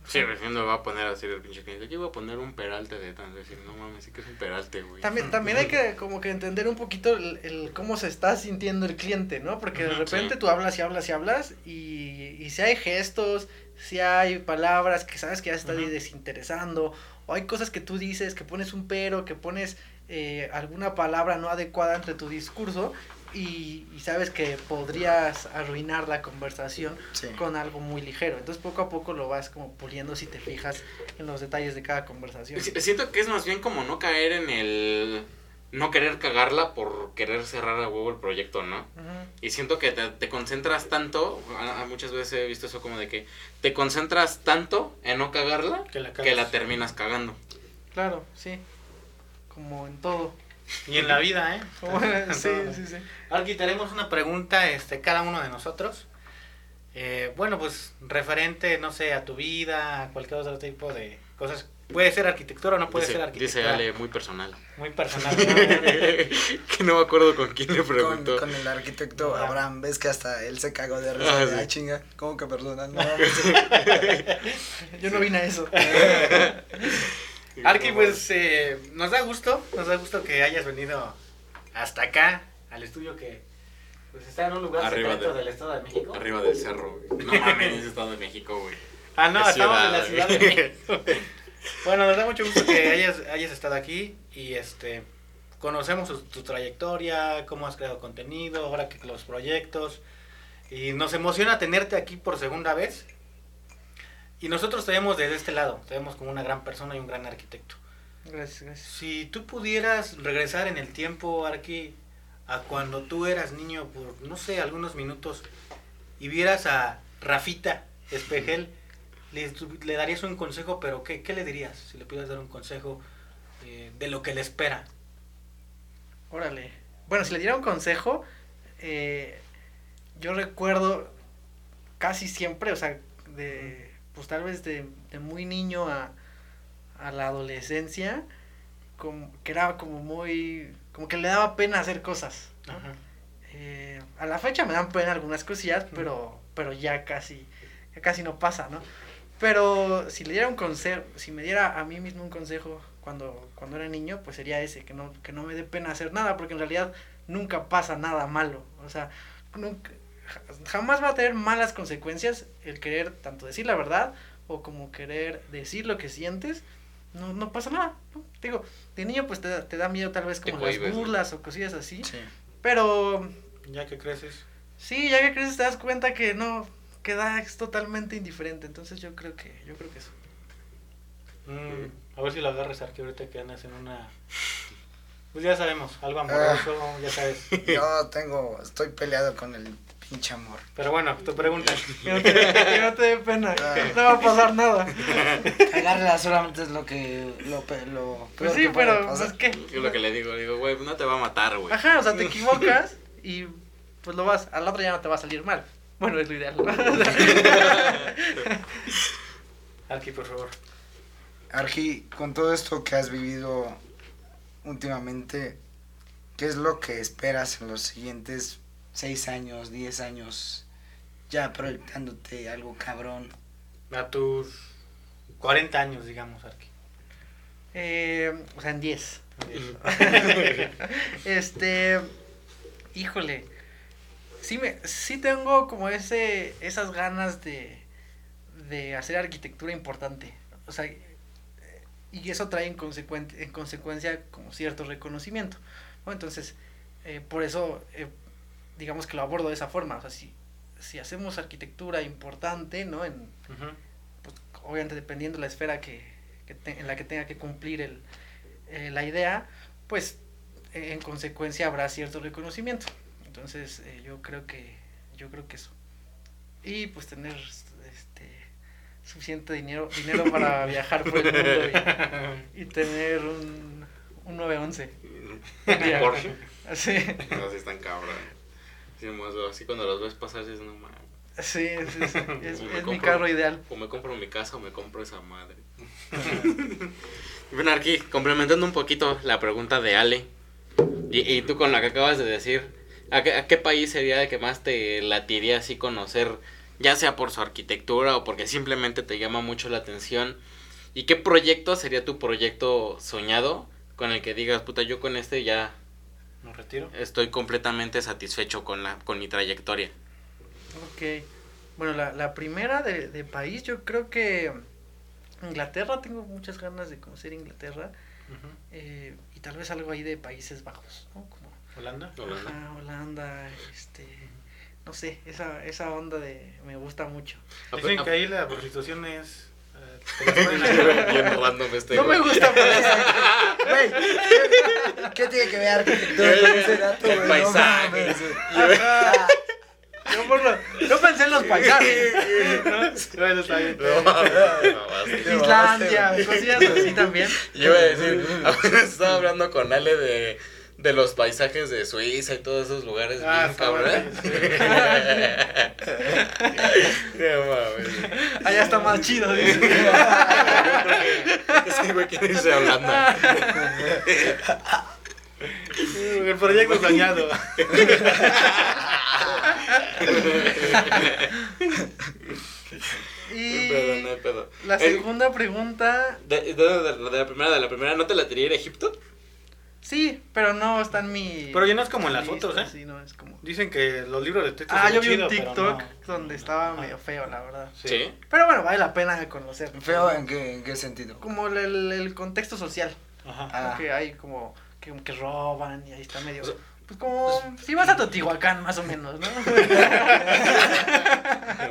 Speaker 2: Sí, recién me va a poner así el pinche cliente. Yo voy a poner un peralte de tan decir, no mames, sí que es un peralte, güey.
Speaker 4: También, también hay que como que entender un poquito el, el cómo se está sintiendo el cliente, ¿no? Porque de repente
Speaker 2: sí.
Speaker 4: tú hablas y hablas y hablas y, y si hay gestos, si hay palabras que sabes que ya se está desinteresando, o hay cosas que tú dices, que pones un pero, que pones eh, alguna palabra no adecuada entre tu discurso y, y sabes que podrías arruinar la conversación
Speaker 3: Sí.
Speaker 4: con algo muy ligero. Entonces poco a poco lo vas como puliendo si te fijas en los detalles de cada conversación.
Speaker 2: Si- Siento que es más bien como no caer en el... No querer cagarla por querer cerrar a huevo el proyecto, ¿no? Y siento que te, te concentras tanto, a, a muchas veces he visto eso como de que te concentras tanto en no cagarla
Speaker 1: Que la
Speaker 2: que la terminas cagando.
Speaker 4: Claro, sí. Como en todo.
Speaker 1: Y en la vida, ¿eh?
Speaker 4: Sí, sí, sí.
Speaker 1: Aquí tenemos una pregunta, este, cada uno de nosotros. Eh, bueno, pues referente, no sé, a tu vida, a cualquier otro tipo de cosas. Puede ser arquitectura o no puede
Speaker 2: dice,
Speaker 1: ser arquitectura.
Speaker 2: dice Ale, muy personal.
Speaker 1: Muy personal.
Speaker 2: que no me acuerdo con quién le preguntó.
Speaker 3: con el arquitecto
Speaker 1: Abraham.
Speaker 3: Abraham, ves que hasta él se cagó de risa.
Speaker 2: Ah, sí.
Speaker 3: "Ay, chinga, ¿cómo que perdona? No,
Speaker 4: Yo no vine a eso.
Speaker 1: Arqui, pues eh, nos da gusto, nos da gusto que hayas venido hasta acá, al estudio que pues, está en un lugar
Speaker 2: Arriba
Speaker 1: secreto
Speaker 2: de-
Speaker 1: del Estado de México.
Speaker 2: Arriba del cerro, güey. No mames, es Estado de México, güey.
Speaker 1: Ah, no,
Speaker 2: Qué
Speaker 1: estamos en la
Speaker 2: ciudad,
Speaker 1: Ciudad de
Speaker 2: güey.
Speaker 1: México. bueno, nos da mucho gusto que hayas, hayas estado aquí y este conocemos tu, tu trayectoria, cómo has creado contenido, ahora que los proyectos y nos emociona tenerte aquí por segunda vez. Y nosotros te vemos desde este lado, te vemos como una gran persona y un gran arquitecto.
Speaker 4: Gracias, gracias.
Speaker 1: Si tú pudieras regresar en el tiempo, Arqui, a cuando tú eras niño por, no sé, algunos minutos, y vieras a Rafita Espejel, le, le darías un consejo, pero ¿qué, qué le dirías si le pudieras dar un consejo eh, de lo que le espera?
Speaker 4: Órale. Bueno, si le diera un consejo, eh, yo recuerdo casi siempre, o sea, de, pues tal vez de, de muy niño a, a la adolescencia, como, que era como muy, como que le daba pena hacer cosas. ¿no?
Speaker 1: Ajá.
Speaker 4: Eh, a la fecha me dan pena algunas cosillas, pero, pero ya casi, ya casi no pasa, ¿no? Pero si le diera un consejo, si me diera a mí mismo un consejo cuando, cuando era niño, pues sería ese, que no, que no me dé pena hacer nada, porque en realidad nunca pasa nada malo. O sea, nunca, ja- jamás va a tener malas consecuencias el querer tanto decir la verdad o como querer decir lo que sientes. No, no pasa nada, ¿no? Digo, de niño pues te, da- te da miedo tal vez como las
Speaker 2: cohibes, ¿no?
Speaker 4: burlas o cosillas así.
Speaker 3: sí.
Speaker 4: Pero
Speaker 1: Ya que creces.
Speaker 4: Sí, ya que creces te das cuenta que no, que da es totalmente indiferente. Entonces yo creo que, yo creo que eso.
Speaker 1: Mm, a ver si lo agarras, Arqui, ahorita que andas en una... Pues ya sabemos, algo amoroso, ya sabes.
Speaker 3: Yo tengo, estoy peleado con el pinche amor.
Speaker 1: Pero bueno, tu pregunta.
Speaker 4: Que no te, que no te dé pena,
Speaker 3: Ah.
Speaker 4: que no va a pasar nada.
Speaker 3: Cagarla solamente es lo que, lo,
Speaker 4: Pues sí,
Speaker 3: que
Speaker 4: pero
Speaker 3: pasar.
Speaker 4: pues qué.
Speaker 2: Es lo que le digo, le digo, güey, no te va a matar, güey.
Speaker 4: Ajá, o sea, te equivocas y pues lo vas, al otro ya no te va a salir mal. Bueno, es lo ideal. ¿no?
Speaker 1: Arqui, por favor.
Speaker 3: Argi, con todo esto que has vivido últimamente, ¿qué es lo que esperas en los siguientes seis años, diez años? Ya proyectándote algo cabrón.
Speaker 1: A tus 40 años, digamos, Arqui.
Speaker 4: Eh, o sea, en 10. este, híjole, sí me, sí tengo como ese, esas ganas de, de hacer arquitectura importante, o sea, y eso trae en, consecuent- en consecuencia como cierto reconocimiento, ¿no? Entonces, eh, por eso, eh, digamos que lo abordo de esa forma, o sea, si, si hacemos arquitectura importante, ¿no? En, pues, obviamente dependiendo de la esfera que, que te- en la que tenga que cumplir el, eh, la idea, pues eh, en consecuencia habrá cierto reconocimiento. Entonces eh, yo creo que yo creo que eso. Y pues tener este suficiente dinero dinero para viajar por el mundo y, y tener un, un 911. Ya.
Speaker 2: Porsche.
Speaker 4: Así,
Speaker 2: No, sí están cabrón. Sí, más, así cuando los ves pasar, dices, no mames.
Speaker 4: sí, sí, sí, es,
Speaker 2: Me
Speaker 4: es mi carro ideal.
Speaker 2: O me compro mi casa o me compro esa madre. bueno, aquí, complementando un poquito la pregunta de Ale. Y, y tú con la que acabas de decir, ¿a qué, a qué país sería el que más te latiría así conocer ya sea por su arquitectura o porque simplemente te llama mucho la atención. ¿Y qué proyecto sería tu proyecto soñado con el que digas, puta, yo con este ya
Speaker 1: ¿Me retiro?
Speaker 2: estoy completamente satisfecho con, la, con mi trayectoria?
Speaker 4: Ok. Bueno, la, la primera de, de país, yo creo que Inglaterra, tengo muchas ganas de conocer Inglaterra. Eh, y tal vez algo ahí de Países Bajos, ¿no? Como
Speaker 1: ¿Holanda?
Speaker 2: Holanda.
Speaker 4: ajá, Holanda, este, no sé, esa, esa onda de, me gusta mucho.
Speaker 1: Dicen que ahí la prostitución es...
Speaker 2: Bien random este,
Speaker 4: No me gusta,
Speaker 3: Güey, ¿qué, tiene que ver arquitectura con ese dato, güey? No
Speaker 2: paisaje.
Speaker 4: Yo, por lo- yo pensé en los paisajes.
Speaker 1: Bueno, está bien.
Speaker 2: No, no.
Speaker 4: Islandia, cosillas así también.
Speaker 2: Yo iba a decir, estaba hablando con Ale de, de los paisajes de Suiza y todos esos lugares
Speaker 1: Ah,
Speaker 2: bien cabrón. No.
Speaker 4: Allá está más chido, dice.
Speaker 2: Ese güey quiere irse hablando.
Speaker 1: El proyecto.
Speaker 2: No
Speaker 4: Y
Speaker 2: no pedo.
Speaker 4: la
Speaker 2: Eh,
Speaker 4: segunda pregunta,
Speaker 2: De, de- de- de la primera, de la primera, ¿no te la tiré ir a Egipto?
Speaker 4: Sí, pero no está en mi.
Speaker 1: Pero ya no es como en las
Speaker 4: lista,
Speaker 1: fotos, ¿eh?
Speaker 4: Sí, no, es como.
Speaker 1: Dicen que los libros de texto
Speaker 4: Ah, yo vi un
Speaker 1: chido,
Speaker 4: TikTok
Speaker 1: no.
Speaker 4: donde estaba medio feo, la verdad.
Speaker 2: Sí.
Speaker 4: Pero bueno, vale la pena conocer.
Speaker 3: ¿Feo en qué, en qué sentido?
Speaker 4: Como el, el- el contexto social.
Speaker 1: Ajá.
Speaker 3: Ah.
Speaker 4: Que hay como que, que roban y ahí está medio.
Speaker 2: O sea,
Speaker 4: Pues como si vas a Totihuacán, más o menos, ¿no?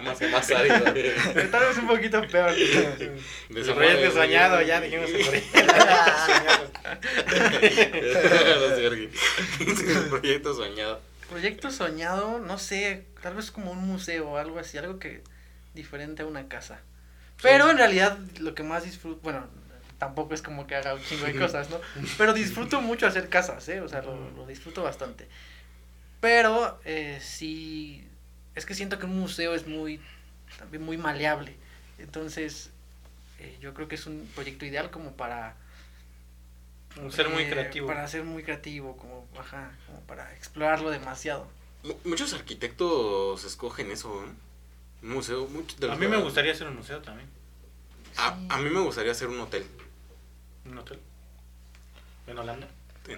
Speaker 2: Más, más árido.
Speaker 4: Tal vez un poquito peor.
Speaker 1: Soñado, ya dijimos el proyecto soñado.
Speaker 2: Proyecto soñado.
Speaker 4: No sé, tal vez como un museo o algo así, algo que diferente a una casa. Pero en realidad lo que más disfruto, bueno, tampoco es como que haga un chingo de cosas, ¿no? Pero disfruto mucho hacer casas, ¿eh? O sea, lo, lo disfruto bastante. Pero eh, sí, es que siento que un museo es muy, también muy maleable. Entonces, eh, yo creo que es un proyecto ideal como para...
Speaker 1: Ser muy
Speaker 4: eh,
Speaker 1: creativo.
Speaker 4: Para ser muy creativo, como, ajá, como para explorarlo demasiado.
Speaker 2: Mu- Muchos arquitectos escogen eso, ¿eh? Un museo, mucho de
Speaker 1: A mí me gustaría hacer un museo también.
Speaker 2: A, a mí me gustaría hacer un hotel.
Speaker 1: Un hotel. En Holanda.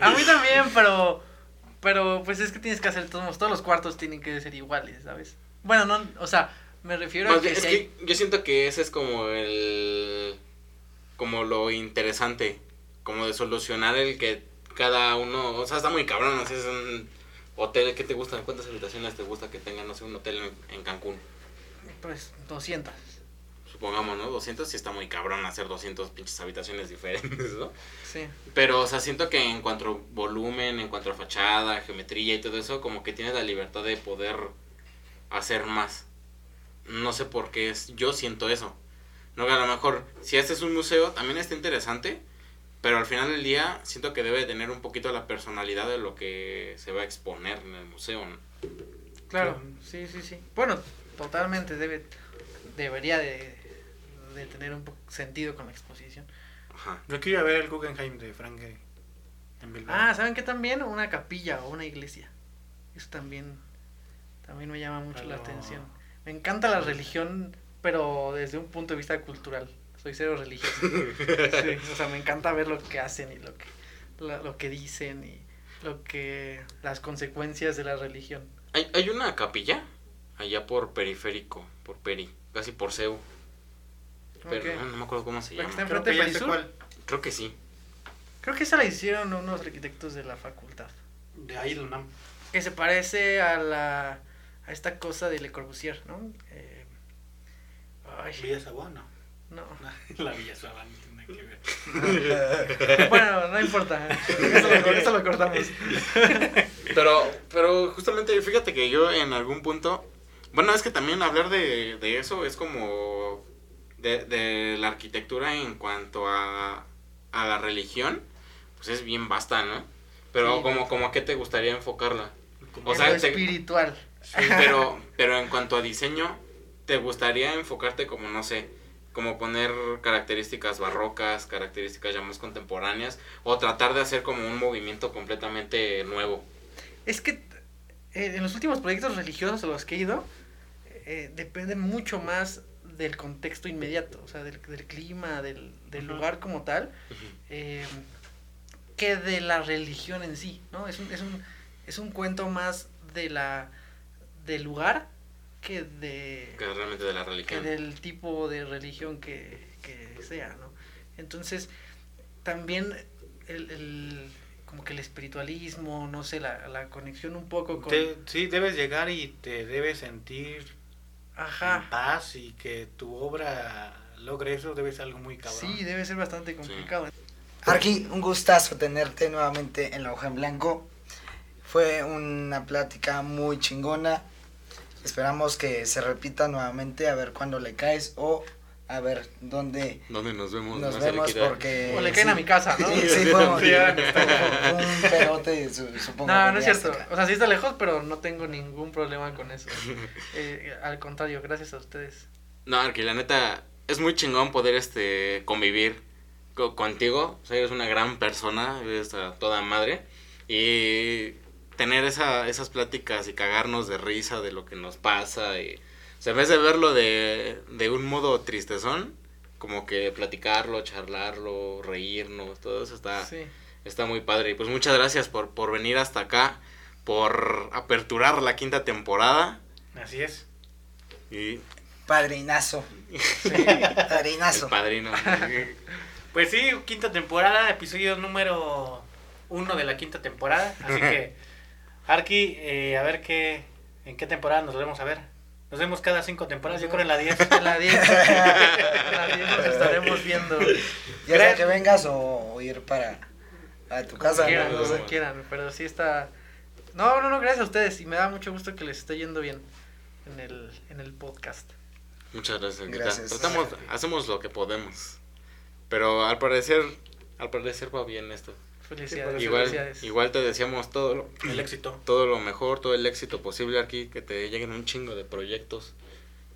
Speaker 4: A mí también, pero pero pues es que tienes que hacer todos, todos los cuartos tienen que ser iguales, ¿sabes? Bueno, no, o sea, me refiero
Speaker 2: Más
Speaker 4: a que,
Speaker 2: es
Speaker 4: si
Speaker 2: que yo siento que ese es como el como lo interesante como de solucionar el que cada uno o sea está muy cabrón así es un hotel ¿qué te gusta? ¿cuántas habitaciones te gusta que tenga no sé un hotel en, en Cancún?
Speaker 4: pues 200.
Speaker 2: supongamos ¿no? 200 sí está muy cabrón hacer 200 pinches habitaciones diferentes ¿no?
Speaker 4: Sí.
Speaker 2: pero o sea siento que en cuanto a volumen en cuanto a fachada geometría y todo eso como que tienes la libertad de poder hacer más no sé por qué es yo siento eso no que a lo mejor si este es un museo también está interesante pero al final del día siento que debe tener un poquito la personalidad de lo que se va a exponer en el museo ¿no?
Speaker 4: Claro, sí, sí, sí. Bueno, totalmente debe debería de, de tener un poco sentido con la exposición.
Speaker 2: Ajá.
Speaker 1: Yo quiero ir a ver el Guggenheim de Frank Gehry en Bilbao.
Speaker 4: Ah, ¿saben qué también? Una capilla o una iglesia. Eso también también me llama mucho la atención. Me encanta la religión, pero desde un punto de vista cultural. Soy cero religioso. Sí, o sea, me encanta ver lo que hacen y lo que, la- lo que dicen y lo que las consecuencias de la religión.
Speaker 2: hay, hay una capilla allá por periférico por Peri casi por Seu pero no, no me acuerdo cómo se llama
Speaker 4: está
Speaker 1: Creo
Speaker 4: enfrente de
Speaker 1: cuál.
Speaker 2: creo que sí
Speaker 4: Creo que esa la hicieron unos arquitectos de la facultad.
Speaker 1: De ahí.
Speaker 4: Que se parece a la a esta cosa de Le Corbusier, ¿no? Eh, ay,
Speaker 1: Villa Sabón, no.
Speaker 4: no.
Speaker 1: La Villa Sabón no tiene nada que ver.
Speaker 4: Bueno, no importa. Eso lo, eso lo cortamos.
Speaker 2: Pero, pero justamente fíjate que yo en algún punto, bueno, es que también hablar de, de eso es como de, de la arquitectura en cuanto a, a la religión, pues es bien basta, ¿no? Pero
Speaker 4: Sí.
Speaker 2: como, como a qué te gustaría enfocarla. O
Speaker 4: En
Speaker 2: sea,
Speaker 4: lo
Speaker 2: te-
Speaker 4: espiritual.
Speaker 2: Pero, pero en cuanto a diseño, ¿te gustaría enfocarte como, no sé, como poner características barrocas, características ya más contemporáneas, o tratar de hacer como un movimiento completamente nuevo?
Speaker 4: Es que eh, en los últimos proyectos religiosos a los que he ido, eh, dependen mucho más del contexto inmediato, o sea, del, del clima, del, del lugar como tal, eh, que de la religión en sí, ¿no? Es un, es un, es un cuento más de la del lugar que de
Speaker 2: Que realmente de la
Speaker 4: que
Speaker 2: religión.
Speaker 4: del tipo de religión que, que sea, ¿no? Entonces, también el, el- como que el espiritualismo, no sé, la, la conexión un poco con...
Speaker 1: Te- sí, debes llegar y te debes sentir en
Speaker 4: Ajá.
Speaker 1: paz y que tu obra logre eso debe ser algo muy cabrón.
Speaker 4: Sí, debe ser bastante complicado.
Speaker 3: Arqui, un gustazo tenerte nuevamente en la hoja en blanco. Fue una plática muy chingona. Esperamos que se repita nuevamente a ver cuándo le caes o a ver dónde
Speaker 2: ¿Dónde nos vemos?
Speaker 3: nos vemos porque...
Speaker 4: O le caen a mi casa, ¿no?
Speaker 3: Sí, sí,
Speaker 2: Sí,
Speaker 3: fue un pedote, su- supongo.
Speaker 4: No, no es cierto. O sea, sí está lejos, pero no tengo ningún problema con eso. Eh, al contrario, gracias a ustedes.
Speaker 2: No, Arqui, la neta, es muy chingón poder este convivir co- contigo. O sea, eres una gran persona, eres a toda madre. Y tener esa, esas pláticas y cagarnos de risa de lo que nos pasa. Y, o sea, en vez de verlo de, de un modo tristezón, como que platicarlo, charlarlo, reírnos, todo eso está,
Speaker 4: Sí.
Speaker 2: está muy padre. Y pues muchas gracias por, por venir hasta acá, por aperturar la quinta temporada.
Speaker 1: Así es.
Speaker 2: Y
Speaker 3: Padrinazo. Padrinazo.
Speaker 2: el padrino.
Speaker 1: Pues sí, quinta temporada, episodio número uno de la quinta temporada. Así que, Arki, eh, a ver qué, en qué temporada nos volvemos a ver. Nos vemos cada cinco temporadas, yo creo en la 10.
Speaker 4: En la 10. en la 10 nos estaremos viendo.
Speaker 3: Ya sea que vengas o, o ir para a tu casa.
Speaker 4: Como quieran,
Speaker 3: ¿no?
Speaker 2: sé.
Speaker 4: quieran, pero sí está... No, no, no, gracias a ustedes y me da mucho gusto que les esté yendo bien en el, en el podcast.
Speaker 2: Muchas gracias.
Speaker 3: Gracias.
Speaker 2: Tratamos, hacemos lo que podemos. Pero al parecer, al parecer va bien esto.
Speaker 4: Felicidades.
Speaker 2: Igual,
Speaker 4: felicidades.
Speaker 2: igual te deseamos todo lo,
Speaker 1: El éxito.
Speaker 2: todo lo mejor, todo el éxito posible aquí, que te lleguen un chingo de proyectos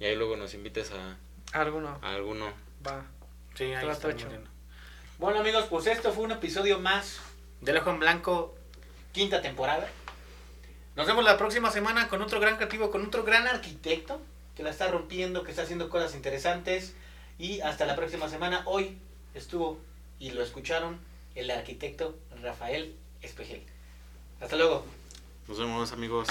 Speaker 2: y ahí luego nos invites a,
Speaker 4: Alguno
Speaker 2: a alguno.
Speaker 4: va.
Speaker 1: Sí, ahí viendo. Bueno amigos, pues esto fue un episodio más del Ojo en Blanco, quinta temporada. Nos vemos la próxima semana con otro gran creativo, con otro gran arquitecto que la está rompiendo, que está haciendo cosas interesantes. Y hasta la próxima semana. Hoy estuvo, y lo escucharon, el arquitecto Rafael Espejel. Hasta luego.
Speaker 2: Nos vemos amigos.